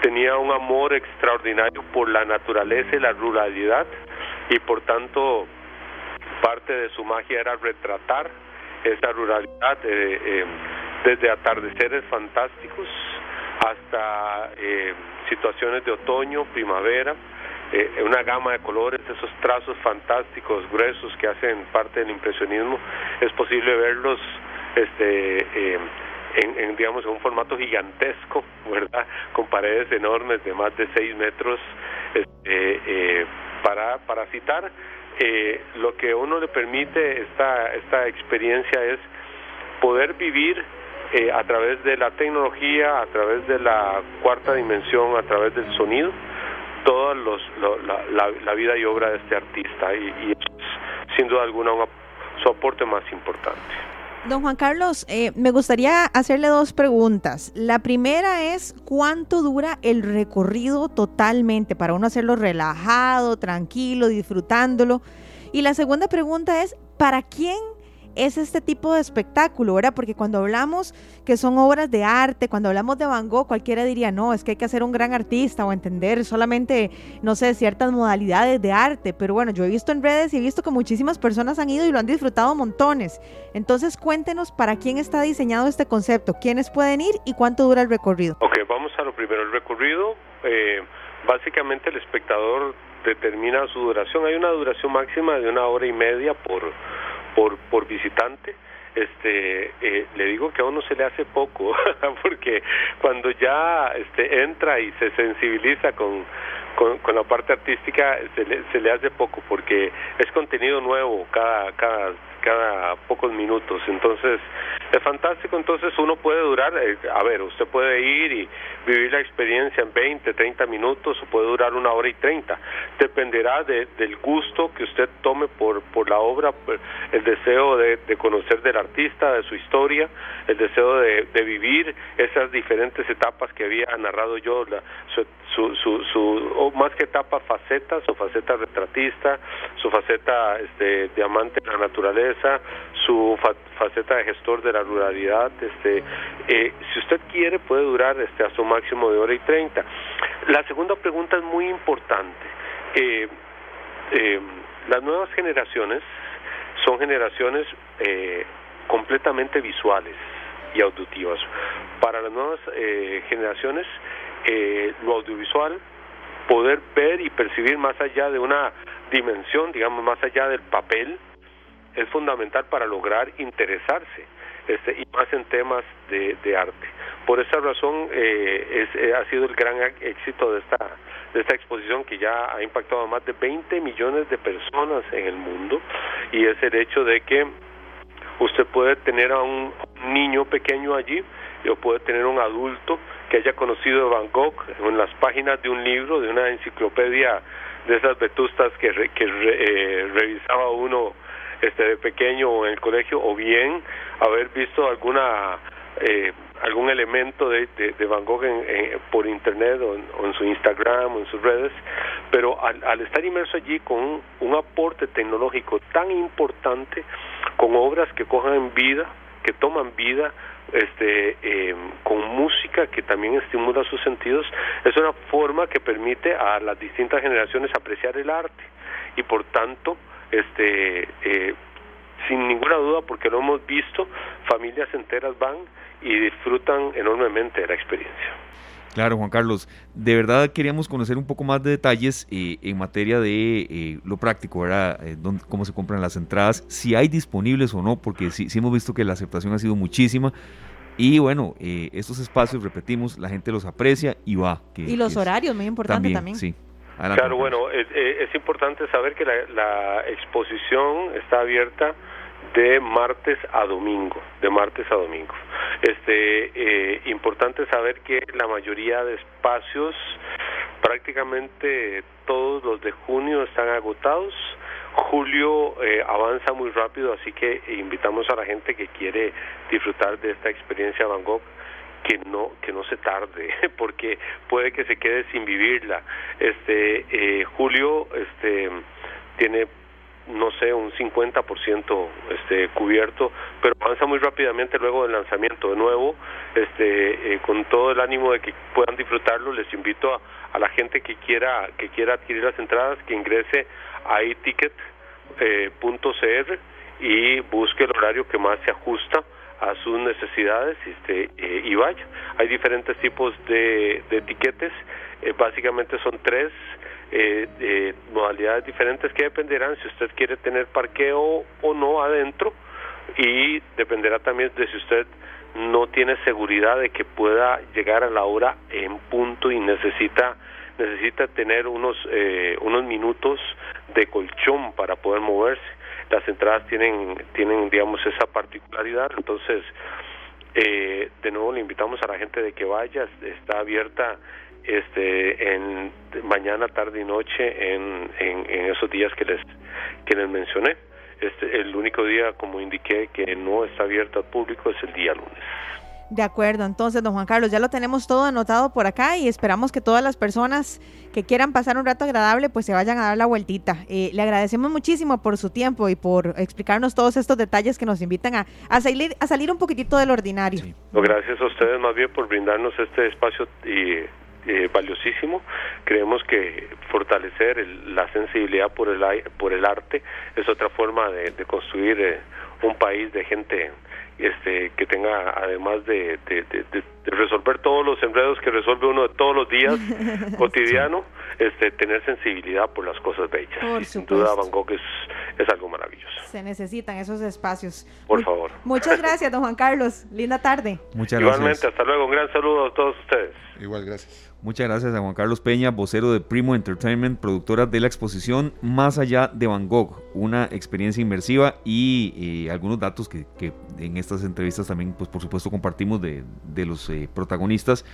Tenía un amor extraordinario por la naturaleza y la ruralidad y por tanto parte de su magia era retratar esa ruralidad eh, eh, desde atardeceres fantásticos hasta eh, situaciones de otoño, primavera, eh, una gama de colores, esos trazos fantásticos, gruesos que hacen parte del impresionismo, es posible verlos este, eh, en, digamos, en un formato gigantesco, ¿verdad? Con paredes enormes de más de 6 metros, este, eh, para, para citar, lo que uno le permite esta, esta experiencia es poder vivir a través de la tecnología, a través de la cuarta dimensión, a través del sonido, toda los, la, vida y obra de este artista y, es sin duda alguna su aporte más importante. Don Juan Carlos, eh, me gustaría hacerle dos preguntas. La primera es, ¿cuánto dura el recorrido totalmente para uno hacerlo relajado, tranquilo, disfrutándolo? Y la segunda pregunta es, ¿para quién es este tipo de espectáculo, ¿verdad? Porque cuando hablamos que son obras de arte, cuando hablamos de Van Gogh, cualquiera diría, no, es que hay que ser un gran artista o entender solamente, no sé, ciertas modalidades de arte, pero bueno, yo he visto en redes y he visto que muchísimas personas han ido y lo han disfrutado montones. Entonces, cuéntenos para quién está diseñado este concepto, quiénes pueden ir y cuánto dura el recorrido. Ok, vamos a lo primero, el recorrido, eh, básicamente el espectador determina su duración, hay una duración máxima de una hora y media por por, por visitante, este eh, le digo que a uno se le hace poco porque cuando ya este entra y se sensibiliza con, con, la parte artística se le, se le hace poco porque es contenido nuevo cada cada cada pocos minutos entonces es fantástico, entonces uno puede durar, eh, a ver, usted puede ir y vivir la experiencia en 20, 30 minutos o puede durar una hora y 30. Dependerá de, del gusto que usted tome por, por la obra, el deseo de, conocer del artista, de su historia, el deseo de, vivir esas diferentes etapas que había narrado yo, la, su, su, su, o más que etapas, facetas, su faceta retratista, su faceta este, de amante de la naturaleza, su faceta de gestor de la ruralidad, este, eh, si usted quiere puede durar este hasta un máximo de hora y treinta. La segunda pregunta es muy importante. Eh, eh, las nuevas generaciones son generaciones completamente visuales y auditivas. Para las nuevas generaciones, lo audiovisual, poder ver y percibir más allá de una dimensión, digamos, más allá del papel, es fundamental para lograr interesarse este, y más en temas de, de arte. Por esa razón eh, es, eh, ha sido el gran éxito de esta, de esta exposición que ya ha impactado a más de 20 millones de personas en el mundo y es el hecho de que usted puede tener a un niño pequeño allí o puede tener un adulto que haya conocido Van Gogh en las páginas de un libro, de una enciclopedia de esas vetustas que, que eh, revisaba uno este de pequeño o en el colegio o bien haber visto alguna eh, algún elemento de, de, Van Gogh en, por internet o en, su Instagram o en sus redes, pero al, estar inmerso allí con un, aporte tecnológico tan importante, con obras que cojan vida, que toman vida, este, em, con música que también estimula sus sentidos, es una forma que permite a las distintas generaciones apreciar el arte. Y por tanto este eh, sin ninguna duda porque lo hemos visto familias enteras van y disfrutan enormemente de la experiencia Claro, Juan Carlos, de verdad queríamos conocer un poco más de detalles eh, en materia de eh, lo práctico, ¿verdad? cómo se compran las entradas, si hay disponibles o no, porque sí, sí hemos visto que la aceptación ha sido muchísima. Y bueno, estos espacios, repetimos, la gente los aprecia y va. y los horarios, muy importante también. Sí claro, bueno, es, es, importante saber que la, exposición está abierta de martes a domingo, de martes a domingo. Este, eh, importante saber que la mayoría de espacios, prácticamente todos los de junio están agotados. Julio eh, avanza muy rápido, así que invitamos a la gente que quiere disfrutar de esta experiencia Van Gogh que no que no se tarde porque puede que se quede sin vivirla. Este eh, Julio este tiene no sé un 50% este cubierto pero avanza muy rápidamente luego del lanzamiento. De nuevo este eh, con todo el ánimo de que puedan disfrutarlo les invito a, a, la gente que quiera que quiera adquirir las entradas que ingrese a eticket.cr eh, y busque el horario que más se ajusta a sus necesidades este, eh, y vaya. Hay diferentes tipos de, etiquetes, eh, básicamente son tres. eh, modalidades diferentes que dependerán si usted quiere tener parqueo o no adentro y dependerá también de si usted no tiene seguridad de que pueda llegar a la hora en punto y necesita necesita tener unos eh, unos minutos de colchón para poder moverse las entradas tienen tienen digamos esa particularidad. Entonces eh, de nuevo le invitamos a la gente de que vaya. Está abierta este en mañana tarde y noche en, en, en esos días que les que les mencioné. Este, el único día, como indiqué, que no está abierto al público es el día lunes. De acuerdo, entonces, don Juan Carlos, ya lo tenemos todo anotado por acá y esperamos que todas las personas que quieran pasar un rato agradable, pues se vayan a dar la vueltita. Eh, le agradecemos muchísimo por su tiempo y por explicarnos todos estos detalles que nos invitan a, salir, a salir un poquitito del ordinario. gracias a ustedes más bien por brindarnos este espacio valiosísimo. Creemos que fortalecer la sensibilidad por el, por el arte es otra forma de, construir eh, un país de gente este que tenga además de, resolver todos los enredos que resuelve uno de todos los días cotidiano este tener sensibilidad por las cosas bellas. Sin duda Van Gogh es, es, algo maravilloso. Se necesitan esos espacios. Por favor. muchas gracias don Juan Carlos. Linda tarde. Muchas gracias. igualmente hasta luego. Un gran saludo a todos ustedes. Igual gracias Muchas gracias a Juan Carlos Peña, vocero de Primo Entertainment, productora de la exposición Más allá de Van Gogh, una experiencia inmersiva y eh, algunos datos que, en estas entrevistas también, pues por supuesto, compartimos de, los eh, protagonistas.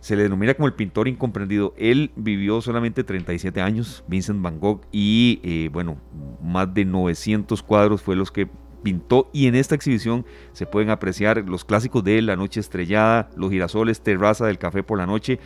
Se le denomina como el pintor incomprendido. Él vivió solamente 37 años, Vincent Van Gogh, y eh, bueno, más de 900 cuadros fue los que pintó y en esta exhibición se pueden apreciar los clásicos de La Noche Estrellada, Los Girasoles, Terraza del Café por la Noche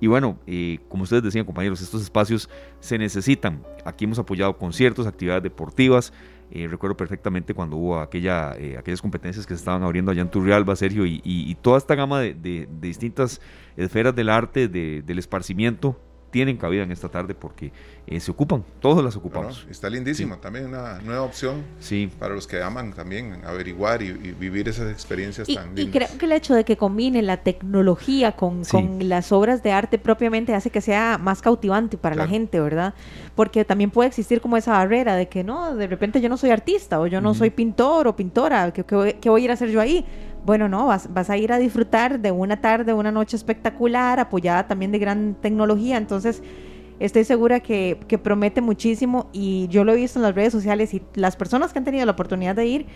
y bueno, eh, como ustedes decían compañeros, estos espacios se necesitan. Aquí hemos apoyado conciertos, actividades deportivas. Eh, recuerdo perfectamente cuando hubo aquella, eh, aquellas competencias que se estaban abriendo allá en Turrialba, Sergio, y, toda esta gama de, distintas esferas del arte, del esparcimiento, tienen cabida en esta tarde porque eh, se ocupan, todos las ocupamos. está lindísimo, también una nueva opción sí. para los que aman también averiguar y, vivir esas experiencias tan lindas. Y creo que el hecho de que combine la tecnología con, con las obras de arte propiamente hace que sea más cautivante para la gente, ¿verdad? Porque también puede existir como esa barrera de que no, de repente yo no soy artista o yo no soy pintor o pintora, ¿qué, qué, voy a ir a hacer yo ahí? Bueno, no, vas, vas a ir a disfrutar de una tarde, una noche espectacular, apoyada también de gran tecnología, entonces estoy segura que, que, promete muchísimo y yo lo he visto en las redes sociales y las personas que han tenido la oportunidad de ir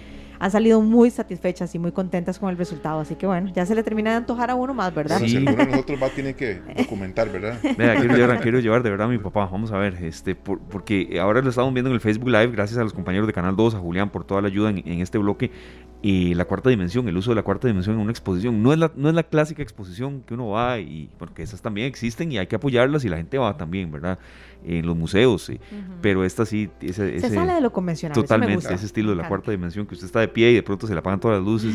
han salido muy satisfechas y muy contentas con el resultado. Así que bueno, ya se le termina de antojar a uno más, ¿verdad? Sí. Bueno, nosotros más tiene que documentar, ¿verdad? Vea, quiero, llevar, quiero llevar de verdad a mi papá. Vamos a ver, este, porque ahora lo estamos viendo en el Facebook Live, gracias a los compañeros de Canal 2, a Julián por toda la ayuda en, en este bloque. Y la cuarta dimensión, el uso de la cuarta dimensión en una exposición. No es la, no es la clásica exposición que uno va y porque esas también existen y hay que apoyarlas y la gente va también, ¿verdad? En los museos, pero esta sí... Ese, se sale de lo convencional. Totalmente, ese estilo de la cuarta dimensión, que usted está de pie y de pronto se le apagan todas las luces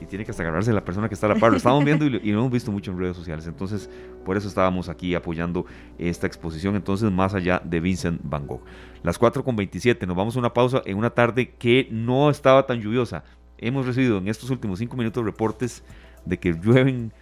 y, tiene que hasta agarrarse a la persona que está a la par. Lo estamos viendo y, y, lo hemos visto mucho en redes sociales. Entonces, por eso estábamos aquí apoyando esta exposición. Entonces, más allá de Vincent Van Gogh. Las 4 con 27, nos vamos a una pausa en una tarde que no estaba tan lluviosa hemos recibido en estos últimos cinco minutos reportes de que llueven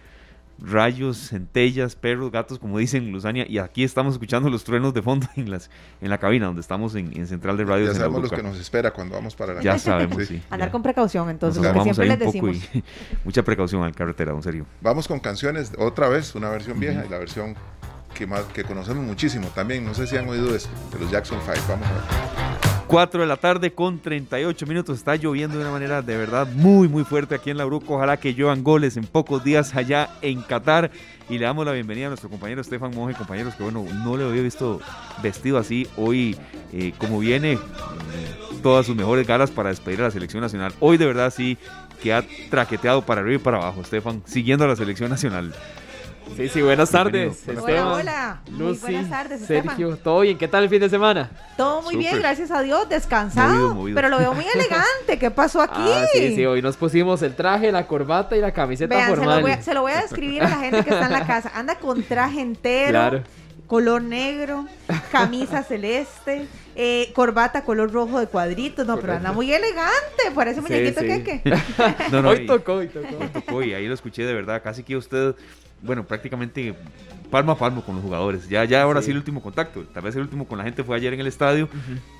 rayos, centellas, perros, gatos, como dicen Luzania, y aquí estamos escuchando los truenos de fondo en las en la cabina donde estamos en, Central de Radio. Ya sabemos lo que nos espera cuando vamos para la Ya sabemos, sí. Andar con precaución, entonces, lo que siempre les decimos. mucha precaución al carretera, don serio. Vamos con canciones, otra vez, una versión vieja y la versión que, más, que conocemos muchísimo también. No sé si han oído esto, de los Jackson 5. Vamos a ver. 4 de la tarde con 38 minutos. Está lloviendo de una manera de verdad muy, muy fuerte aquí en la Bruco. Ojalá que lluevan goles en pocos días allá en Qatar. Y le damos la bienvenida a nuestro compañero Estefan Monge, compañeros que bueno, no le había visto vestido así. Hoy, eh, como viene, mm, todas sus mejores ganas para despedir a la selección nacional. Hoy de verdad sí que ha traqueteado para arriba y para abajo, Estefan, siguiendo a la selección nacional. Sí, sí, buenas tardes. Hola, hola. Lucy, buenas tardes, Sergio. ¿Todo bien? ¿Qué tal el fin de semana? Todo muy bien, gracias a Dios. Descansado. Pero lo veo muy elegante. ¿Qué pasó aquí? Ah, sí, sí. Hoy nos pusimos el traje, la corbata y la camiseta formal. Se lo, voy a, se lo voy a describir a la gente que está en la casa. Anda con traje entero. Claro color negro, camisa celeste, eh, corbata color rojo de cuadritos, no, pero anda muy elegante, parece muñequito sí, sí. que no, no, hoy tocó, hoy tocó. Hoy tocó y ahí lo escuché de verdad, casi que usted bueno, prácticamente palmo a palmo con los jugadores. Ya, ya ahora sí. el último contacto. Tal vez el último con la gente fue ayer en el estadio,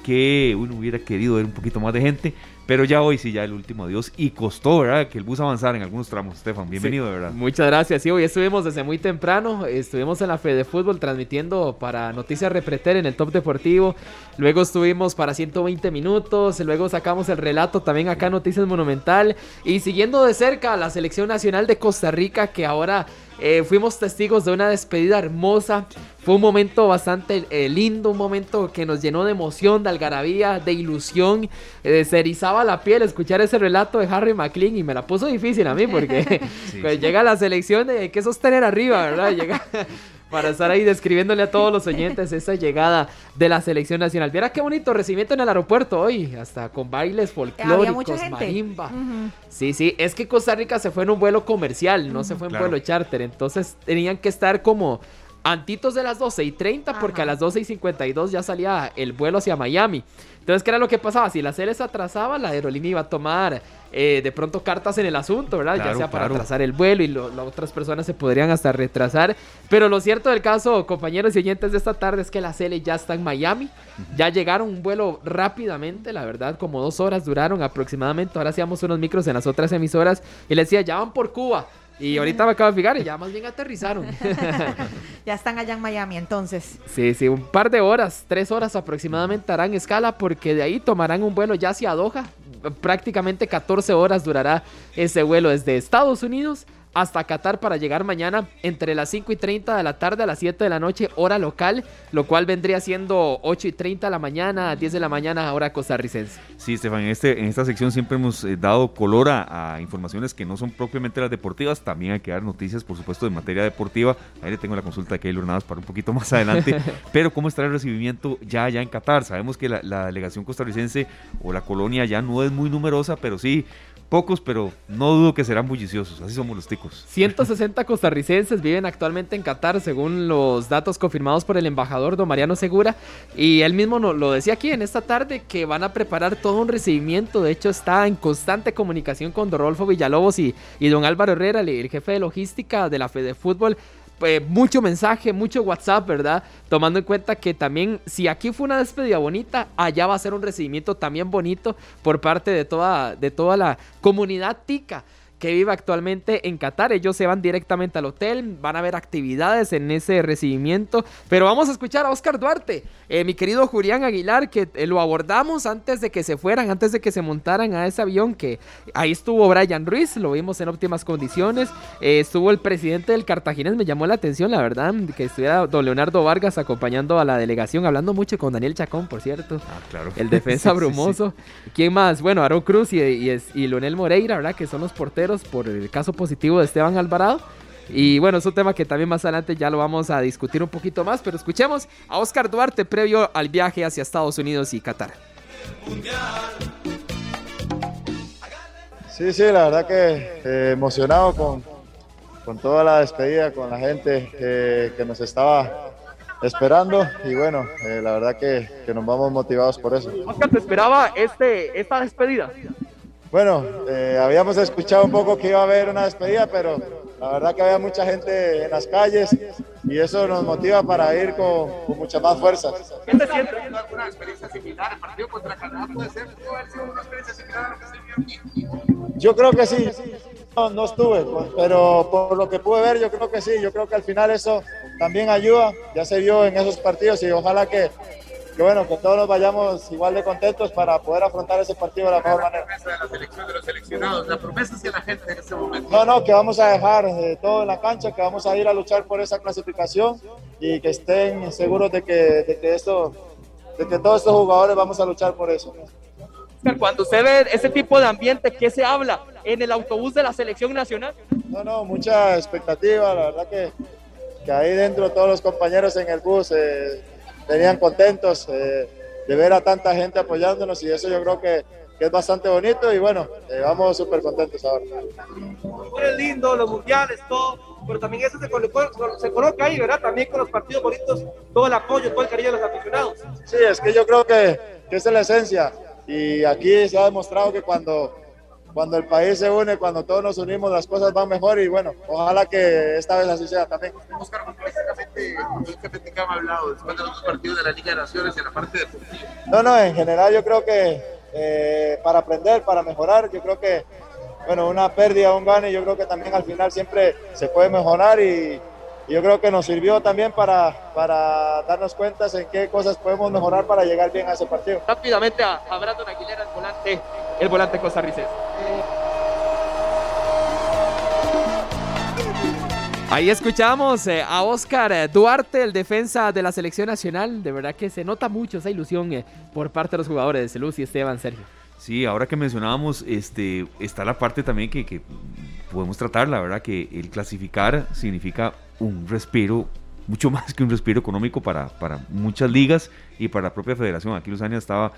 que uno hubiera querido ver un poquito más de gente, pero ya hoy sí, ya el último adiós. Y costó, ¿verdad? Que el bus avanzara en algunos tramos. Estefan, bienvenido, de verdad. Muchas gracias. Sí, hoy estuvimos desde muy temprano. Estuvimos en la Fede Fútbol transmitiendo para Noticias Repreter en el Top Deportivo. Luego estuvimos para 120 minutos. Luego sacamos el relato también acá Noticias Monumental. Y siguiendo de cerca a la Selección Nacional de Costa Rica, que ahora eh, fuimos testigos de una despedida hermosa. Fue un momento bastante eh, lindo, un momento que nos llenó de emoción, de algarabía, de ilusión. Eh, se erizaba la piel escuchar ese relato de Harry McLean y me la puso difícil a mí porque pues, llega la selección hay que sostener arriba, ¿verdad? Llega para estar ahí describiéndole a todos los oyentes esa llegada de la selección nacional. Viera qué bonito recibimiento en el aeropuerto hoy, hasta con bailes folclóricos, marimba. Sí, sí, es que Costa Rica se fue en un vuelo comercial, no se fue en vuelo charter, entonces tenían que estar como antitos de las 12 y 30 porque a las 12 y 52 ya salía el vuelo hacia Miami. Entonces, ¿qué era lo que pasaba? Si la serie se atrasaba, la aerolínea iba a tomar eh, de pronto cartas en el asunto, ¿verdad? ya sea para atrasar el vuelo y las otras personas se podrían hasta retrasar. Pero lo cierto del caso, compañeros y oyentes de esta tarde, es que la serie ya está en Miami. Ya llegaron un vuelo rápidamente, la verdad, como dos horas duraron aproximadamente. Ahora hacíamos unos micros en las otras emisoras y le decía, ya van por Cuba. Y ahorita me acabo de fijar y ya más bien aterrizaron. ya están allá en Miami entonces. Sí, sí, un par de horas, tres horas aproximadamente harán escala porque de ahí tomarán un vuelo ya hacia Doha. Prácticamente 14 horas durará ese vuelo desde Estados Unidos hasta Qatar para llegar mañana entre las 5 y 30 de la tarde a las 7 de la noche, hora local, lo cual vendría siendo 8 y 30 de la mañana, 10 de la mañana, hora costarricense. Sí, Estefan, en, este, en esta sección siempre hemos eh, dado color a, informaciones que no son propiamente las deportivas, también hay que dar noticias, por supuesto, de materia deportiva. Ahí le tengo la consulta de Keylor Navas para un poquito más adelante, pero ¿cómo está el recibimiento ya allá en Qatar? Sabemos que la, la delegación costarricense o la colonia ya no es muy numerosa, pero sí Pocos, pero no dudo que serán bulliciosos. Así somos los ticos. 160 costarricenses viven actualmente en Qatar, según los datos confirmados por el embajador don Mariano Segura. Y él mismo lo decía aquí en esta tarde que van a preparar todo un recibimiento. De hecho, está en constante comunicación con Rodolfo Villalobos y, y don Álvaro Herrera, el jefe de logística de la Fede Fútbol eh, mucho mensaje, mucho WhatsApp, ¿verdad? Tomando en cuenta que también, si aquí fue una despedida bonita, allá va a ser un recibimiento también bonito por parte de toda, de toda la comunidad tica que vive actualmente en Qatar. Ellos se van directamente al hotel, van a ver actividades en ese recibimiento. Pero vamos a escuchar a Oscar Duarte, eh, mi querido Julián Aguilar, que eh, lo abordamos antes de que se fueran, antes de que se montaran a ese avión, que ahí estuvo Brian Ruiz, lo vimos en óptimas condiciones. Eh, estuvo el presidente del Cartaginés, me llamó la atención, la verdad, que estuviera don Leonardo Vargas acompañando a la delegación, hablando mucho con Daniel Chacón, por cierto. Ah, claro. El defensa brumoso. ¿Quién más? Bueno, Aaron Cruz y, y, y Leonel Moreira, ¿verdad? Que son los porteros por el caso positivo de Esteban Alvarado. Y bueno, es un tema que también más adelante ya lo vamos a discutir un poquito más, pero escuchemos a Oscar Duarte previo al viaje hacia Estados Unidos y Qatar. Sí, sí, la verdad que eh, emocionado con, con, toda la despedida, con la gente que, nos estaba esperando y bueno, eh, la verdad que, que, nos vamos motivados por eso. Oscar, ¿te esperaba este, esta despedida? Bueno, eh, habíamos escuchado un poco que iba a haber una despedida, pero la verdad que había mucha gente en las calles y eso nos motiva para ir con, con mucha más fuerza. ¿Qué te sientes? ¿Alguna experiencia similar? ¿El partido contra Canadá puede ser? haber sido una experiencia similar a lo que se Yo creo que sí. No, no estuve, pero por lo que pude ver, yo creo que sí. Yo creo que al final eso también ayuda. Ya se vio en esos partidos y ojalá que que bueno, que todos nos vayamos igual de contentos para poder afrontar ese partido de la mejor manera. La promesa de la selección de los seleccionados, la promesa hacia la gente en este momento. No, no, que vamos a dejar eh, todo en la cancha, que vamos a ir a luchar por esa clasificación y que estén seguros de que, de que, esto, de que todos estos jugadores vamos a luchar por eso. Cuando usted ve ese tipo de ambiente, ¿qué se habla en el autobús de la selección nacional? No, no, mucha expectativa, la verdad que, que ahí dentro todos los compañeros en el bus... Eh, venían contentos eh, de ver a tanta gente apoyándonos y eso yo creo que, que es bastante bonito y bueno, eh, vamos súper contentos ahora. Es lindo, los mundiales, todo, pero también eso se, se coloca ahí, ¿verdad? También con los partidos bonitos, todo el apoyo, todo el cariño de los aficionados. Sí, es que yo creo que, que esa es la esencia y aquí se ha demostrado que cuando cuando el país se une, cuando todos nos unimos, las cosas van mejor y bueno, ojalá que esta vez así sea también. Oscar, precisamente que ha hablado después de los partidos de la Liga de Naciones en la parte deportiva. No, no, en general yo creo que eh, para aprender, para mejorar, yo creo que, bueno, una pérdida, un gane, yo creo que también al final siempre se puede mejorar y, yo creo que nos sirvió también para, para darnos cuenta en qué cosas podemos mejorar para llegar bien a ese partido. Rápidamente a, a Brandon Aguilera, el volante, el volante costarricense. Ahí escuchamos eh, a Oscar eh, Duarte, el defensa de la selección nacional. De verdad que se nota mucho esa ilusión eh, por parte de los jugadores de Luz y Esteban, Sergio. Sí, ahora que mencionábamos, este, está la parte también que, que podemos tratar, la verdad que el clasificar significa un respiro, mucho más que un respiro económico para, para muchas ligas y para la propia federación. Aquí Luzania estaba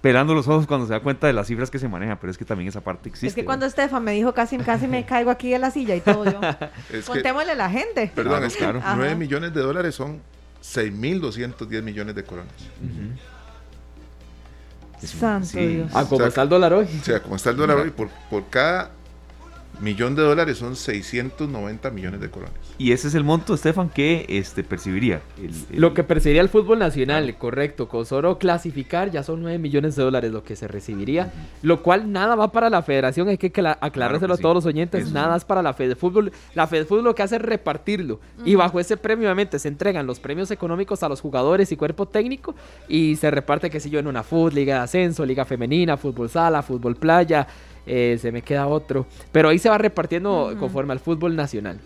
pelando los ojos cuando se da cuenta de las cifras que se manejan, pero es que también esa parte existe. Es que cuando Estefan me dijo casi, casi me caigo aquí de la silla y todo yo. Contémosle a la gente. Perdón, es claro. 9 millones de dólares son 6.210 millones de coronas. Santo Dios. Ah, como está el dólar hoy. O sea, como está el dólar hoy, por, por cada millón de dólares son 690 millones de colones. Y ese es el monto, Estefan, que este, percibiría. Lo que percibiría el fútbol nacional, correcto. Con solo clasificar ya son 9 millones de dólares lo que se recibiría. Lo cual nada va para la federación, hay que aclarárselo a todos los oyentes. nada es para la Fed de Fútbol. La Fed de Fútbol lo que hace es repartirlo. Y bajo ese premio, obviamente, se entregan los premios económicos a los jugadores y cuerpo técnico. Y se reparte, qué sé yo, en una fútbol, liga de ascenso, liga femenina, fútbol sala, fútbol playa. Eh, se me queda otro. Pero ahí se va repartiendo conforme al fútbol nacional.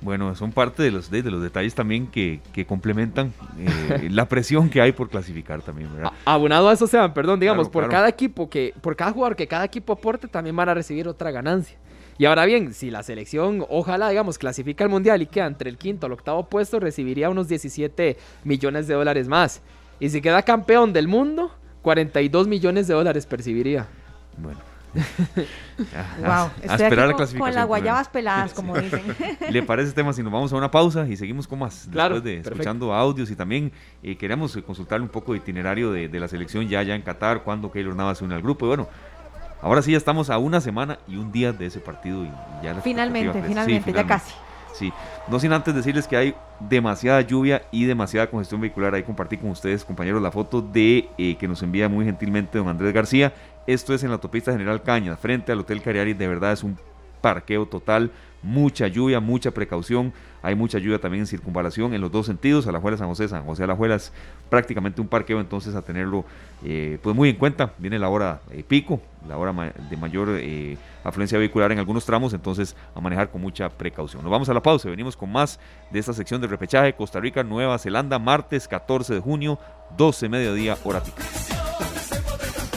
Bueno, son parte de los, de, los detalles también que, complementan eh, la presión que hay por clasificar también, ¿verdad? abonado a eso, sean, perdón, digamos, por cada equipo que, por cada jugador que cada equipo aporte, también van a recibir otra ganancia. Y ahora bien, si la selección, ojalá, digamos, clasifica al mundial y queda entre el quinto el octavo puesto, recibiría unos 17 millones de dólares más. Y si queda campeón del mundo, 42 millones de dólares percibiría. Bueno, wow, a, esperar la clasificación. Con las guayabas peladas, como dicen. ¿Le parece tema si nos vamos a una pausa y seguimos con más? Claro, después de escuchando audios y también eh, queremos consultar un poco de itinerario de, la selección ya, ya en Qatar, cuando Keylor Navas se une al grupo. Y bueno, ahora sí ya estamos a una semana y un día de ese partido y ya finalmente, finalmente, ya casi. Sí, no sin antes decirles que hay demasiada lluvia y demasiada congestión vehicular. Ahí compartí con ustedes, compañeros, la foto de eh, que nos envía muy gentilmente don Andrés García. Esto es en la autopista General Cañas, frente al Hotel Cariari. De verdad es un parqueo total, mucha lluvia, mucha precaución. Hay mucha lluvia también en circunvalación en los dos sentidos, a la Juela San José, San José a la Juela es prácticamente un parqueo, entonces a tenerlo eh, pues muy en cuenta. Viene la hora eh, pico, la hora de mayor eh, afluencia vehicular en algunos tramos, entonces a manejar con mucha precaución. Nos vamos a la pausa, venimos con más de esta sección de repechaje Costa Rica, Nueva Zelanda, martes 14 de junio, 12 mediodía, hora pico.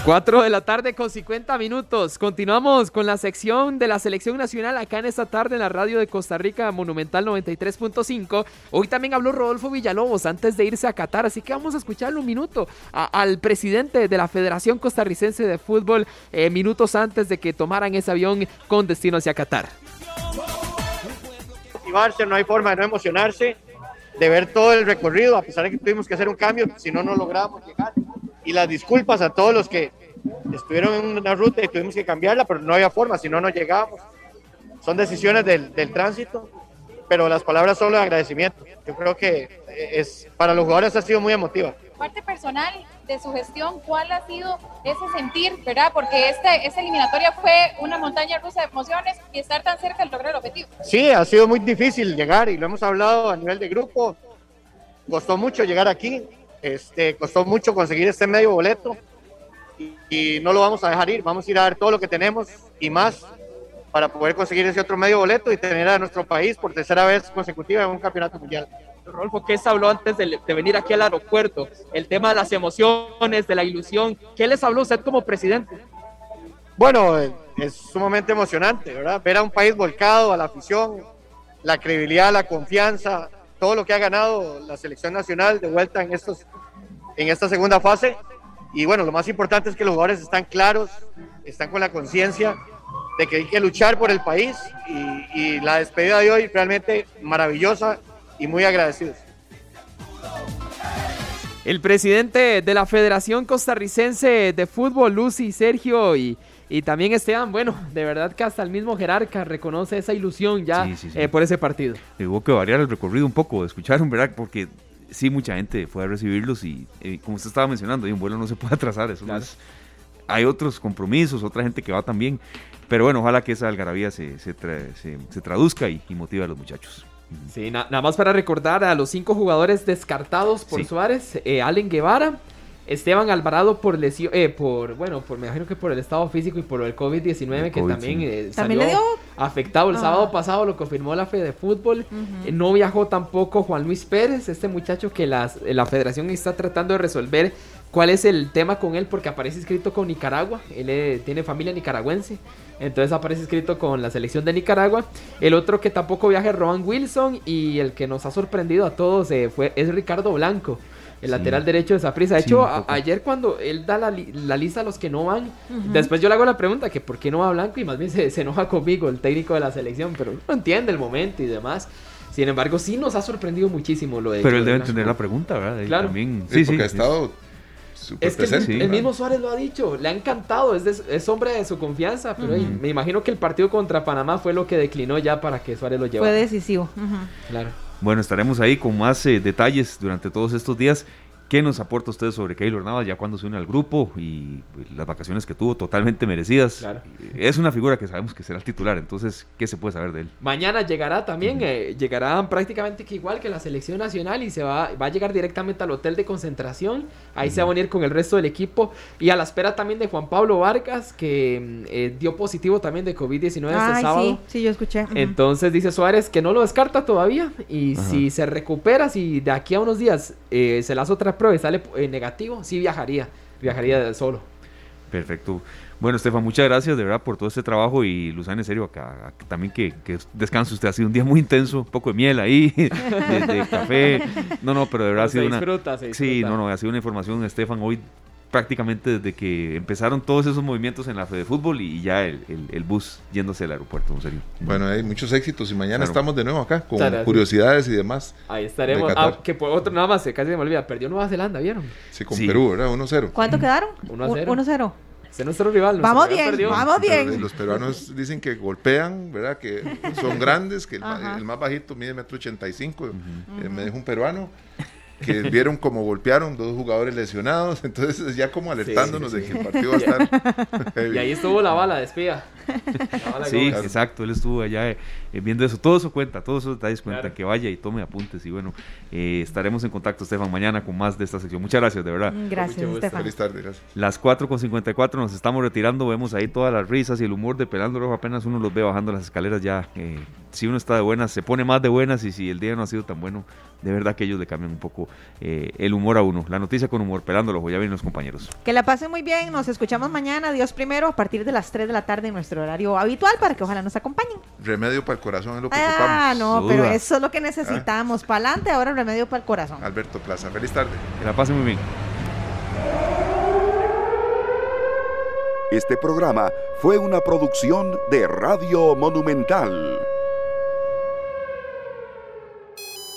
4 de la tarde con 50 minutos. Continuamos con la sección de la selección nacional acá en esta tarde en la radio de Costa Rica Monumental 93.5. Hoy también habló Rodolfo Villalobos antes de irse a Qatar, así que vamos a escucharle un minuto al presidente de la Federación Costarricense de Fútbol eh, minutos antes de que tomaran ese avión con destino hacia Qatar. No hay forma de no emocionarse, de ver todo el recorrido, a pesar de que tuvimos que hacer un cambio, si no, no logramos llegar y las disculpas a todos los que estuvieron en una ruta y tuvimos que cambiarla, pero no había forma, si no, no llegábamos. Son decisiones del, del tránsito, pero las palabras son de agradecimiento. Yo creo que es, para los jugadores ha sido muy emotiva. Parte personal de su gestión, ¿cuál ha sido ese sentir, verdad? Porque este, esta eliminatoria fue una montaña rusa de emociones y estar tan cerca del lograr el objetivo. Sí, ha sido muy difícil llegar y lo hemos hablado a nivel de grupo. Costó mucho llegar aquí, este, costó mucho conseguir este medio boleto y, no lo vamos a dejar ir. Vamos a ir a ver todo lo que tenemos y más para poder conseguir ese otro medio boleto y tener a nuestro país por tercera vez consecutiva en un campeonato mundial. Rolfo, ¿qué se habló antes de, venir aquí al aeropuerto? El tema de las emociones, de la ilusión. ¿Qué les habló usted como presidente? Bueno, es sumamente emocionante, ¿verdad? Ver a un país volcado a la afición, la credibilidad, la confianza, todo lo que ha ganado la selección nacional de vuelta en, estos, en esta segunda fase. Y bueno, lo más importante es que los jugadores están claros, están con la conciencia de que hay que luchar por el país y, y la despedida de hoy realmente maravillosa y muy agradecidos. El presidente de la Federación Costarricense de Fútbol, Lucy Sergio, y Y también Esteban, bueno, de verdad que hasta el mismo jerarca reconoce esa ilusión ya eh, por ese partido. Hubo que variar el recorrido un poco, escucharon, ¿verdad? Porque sí, mucha gente fue a recibirlos y eh, como usted estaba mencionando, un vuelo no se puede atrasar, eso hay otros compromisos, otra gente que va también, pero bueno, ojalá que esa algarabía se, se, traduzca y, motive a los muchachos. Sí, nada más para recordar a los cinco jugadores descartados por Suárez, eh, Allen Guevara, Esteban Alvarado por lesión, eh, por, bueno, por, me imagino que por el estado físico y por el COVID-19 que también eh, salió afectado el ah. sábado pasado, lo confirmó la Fede de Fútbol. Eh, no viajó tampoco Juan Luis Pérez, este muchacho que la federación está tratando de resolver cuál es el tema con él porque aparece escrito con Nicaragua, él tiene familia nicaragüense, entonces aparece escrito con la selección de Nicaragua. El otro que tampoco viaja es Rowan Wilson y el que nos ha sorprendido a todos fue, es Ricardo Blanco el lateral derecho de Saprissa. De hecho, ayer cuando él da la, lista a los que no van, después yo le hago la pregunta que por qué no va Blanco y más bien se, enoja conmigo, el técnico de la selección, pero no entiende el momento y demás. Sin embargo, sí nos ha sorprendido muchísimo lo de. Pero él debe entender la pregunta, ¿verdad? Claro. También, sí, sí, porque ha estado. Es que el, mismo Suárez lo ha dicho, le ha encantado, es, es hombre de su confianza, pero me imagino que el partido contra Panamá fue lo que declinó ya para que Suárez lo llevara. Fue decisivo. Claro. Bueno, estaremos ahí con más eh, detalles durante todos estos días. ¿Qué nos aporta usted sobre Keylor Navas ya cuando se une al grupo y pues, las vacaciones que tuvo totalmente merecidas? Es una figura que sabemos que será el titular, entonces, ¿qué se puede saber de él? Mañana llegará también, eh, llegará prácticamente que igual que la selección nacional y se va, va a llegar directamente al hotel de concentración. Ahí se va a unir con el resto del equipo y a la espera también de Juan Pablo Vargas, que mm, eh, dio positivo también de COVID-19 este sábado. Sí, sí, yo escuché. Entonces dice Suárez que no lo descarta todavía y si se recupera, si de aquí a unos días eh, se le hace otra prueba y sale eh, negativo, sí viajaría, viajaría solo. Perfecto. Bueno, Estefan, muchas gracias de verdad por todo este trabajo y Luzán, en serio, acá, también que, que, descanse usted. Ha sido un día muy intenso, un poco de miel ahí, de, café. No, no, pero de verdad ha sido una... Sí, no, no, ha sido una información, Estefan, hoy prácticamente desde que empezaron todos esos movimientos en la fe de fútbol y ya el, el, bus yéndose al aeropuerto, en serio. Bueno, hay muchos éxitos y mañana estamos de nuevo acá con curiosidades y demás. Ahí estaremos. Ah, que por otro, nada más, casi me olvida, perdió Nueva Zelanda, ¿vieron? Sí, con Perú, ¿verdad? 1-0. ¿Cuánto quedaron? 1-0. 1-0. Es nuestro rival. Vamos bien, vamos bien. Los peruanos dicen que golpean, ¿verdad? Que son grandes, que el, más, bajito mide metro ochenta y cinco, eh, me dijo un peruano que vieron como golpearon dos jugadores lesionados, entonces ya como alertándonos de que el partido va a estar. y ahí estuvo la bala de espía. Sí, exacto, él estuvo allá eh, viendo eso, todo eso cuenta, todos esos detalles cuenta, que vaya y tome apuntes y bueno, eh, estaremos en contacto, Estefan, mañana con más de esta sección. Muchas gracias, de verdad. Gracias, Estefan. Feliz tarde, gracias. Las 4 con 54 nos estamos retirando, vemos ahí todas las risas y el humor de Pelándolo, apenas uno los ve bajando las escaleras ya. Eh, si uno está de buenas, se pone más de buenas y si el día no ha sido tan bueno, de verdad que ellos le cambian un poco el humor a uno. La noticia con humor, Pelándolo, ya vienen los compañeros. Que la pasen muy bien, nos escuchamos mañana, Dios primero, a partir de las 3 de la tarde en nuestro horario habitual para que ojalá nos acompañen. Remedio para el corazón es lo que Ah, no, pero eso es lo que necesitamos. Para adelante, ahora remedio para el corazón. Alberto Plaza, feliz tarde. Que la pasen muy bien. Este programa fue una producción de Radio Monumental.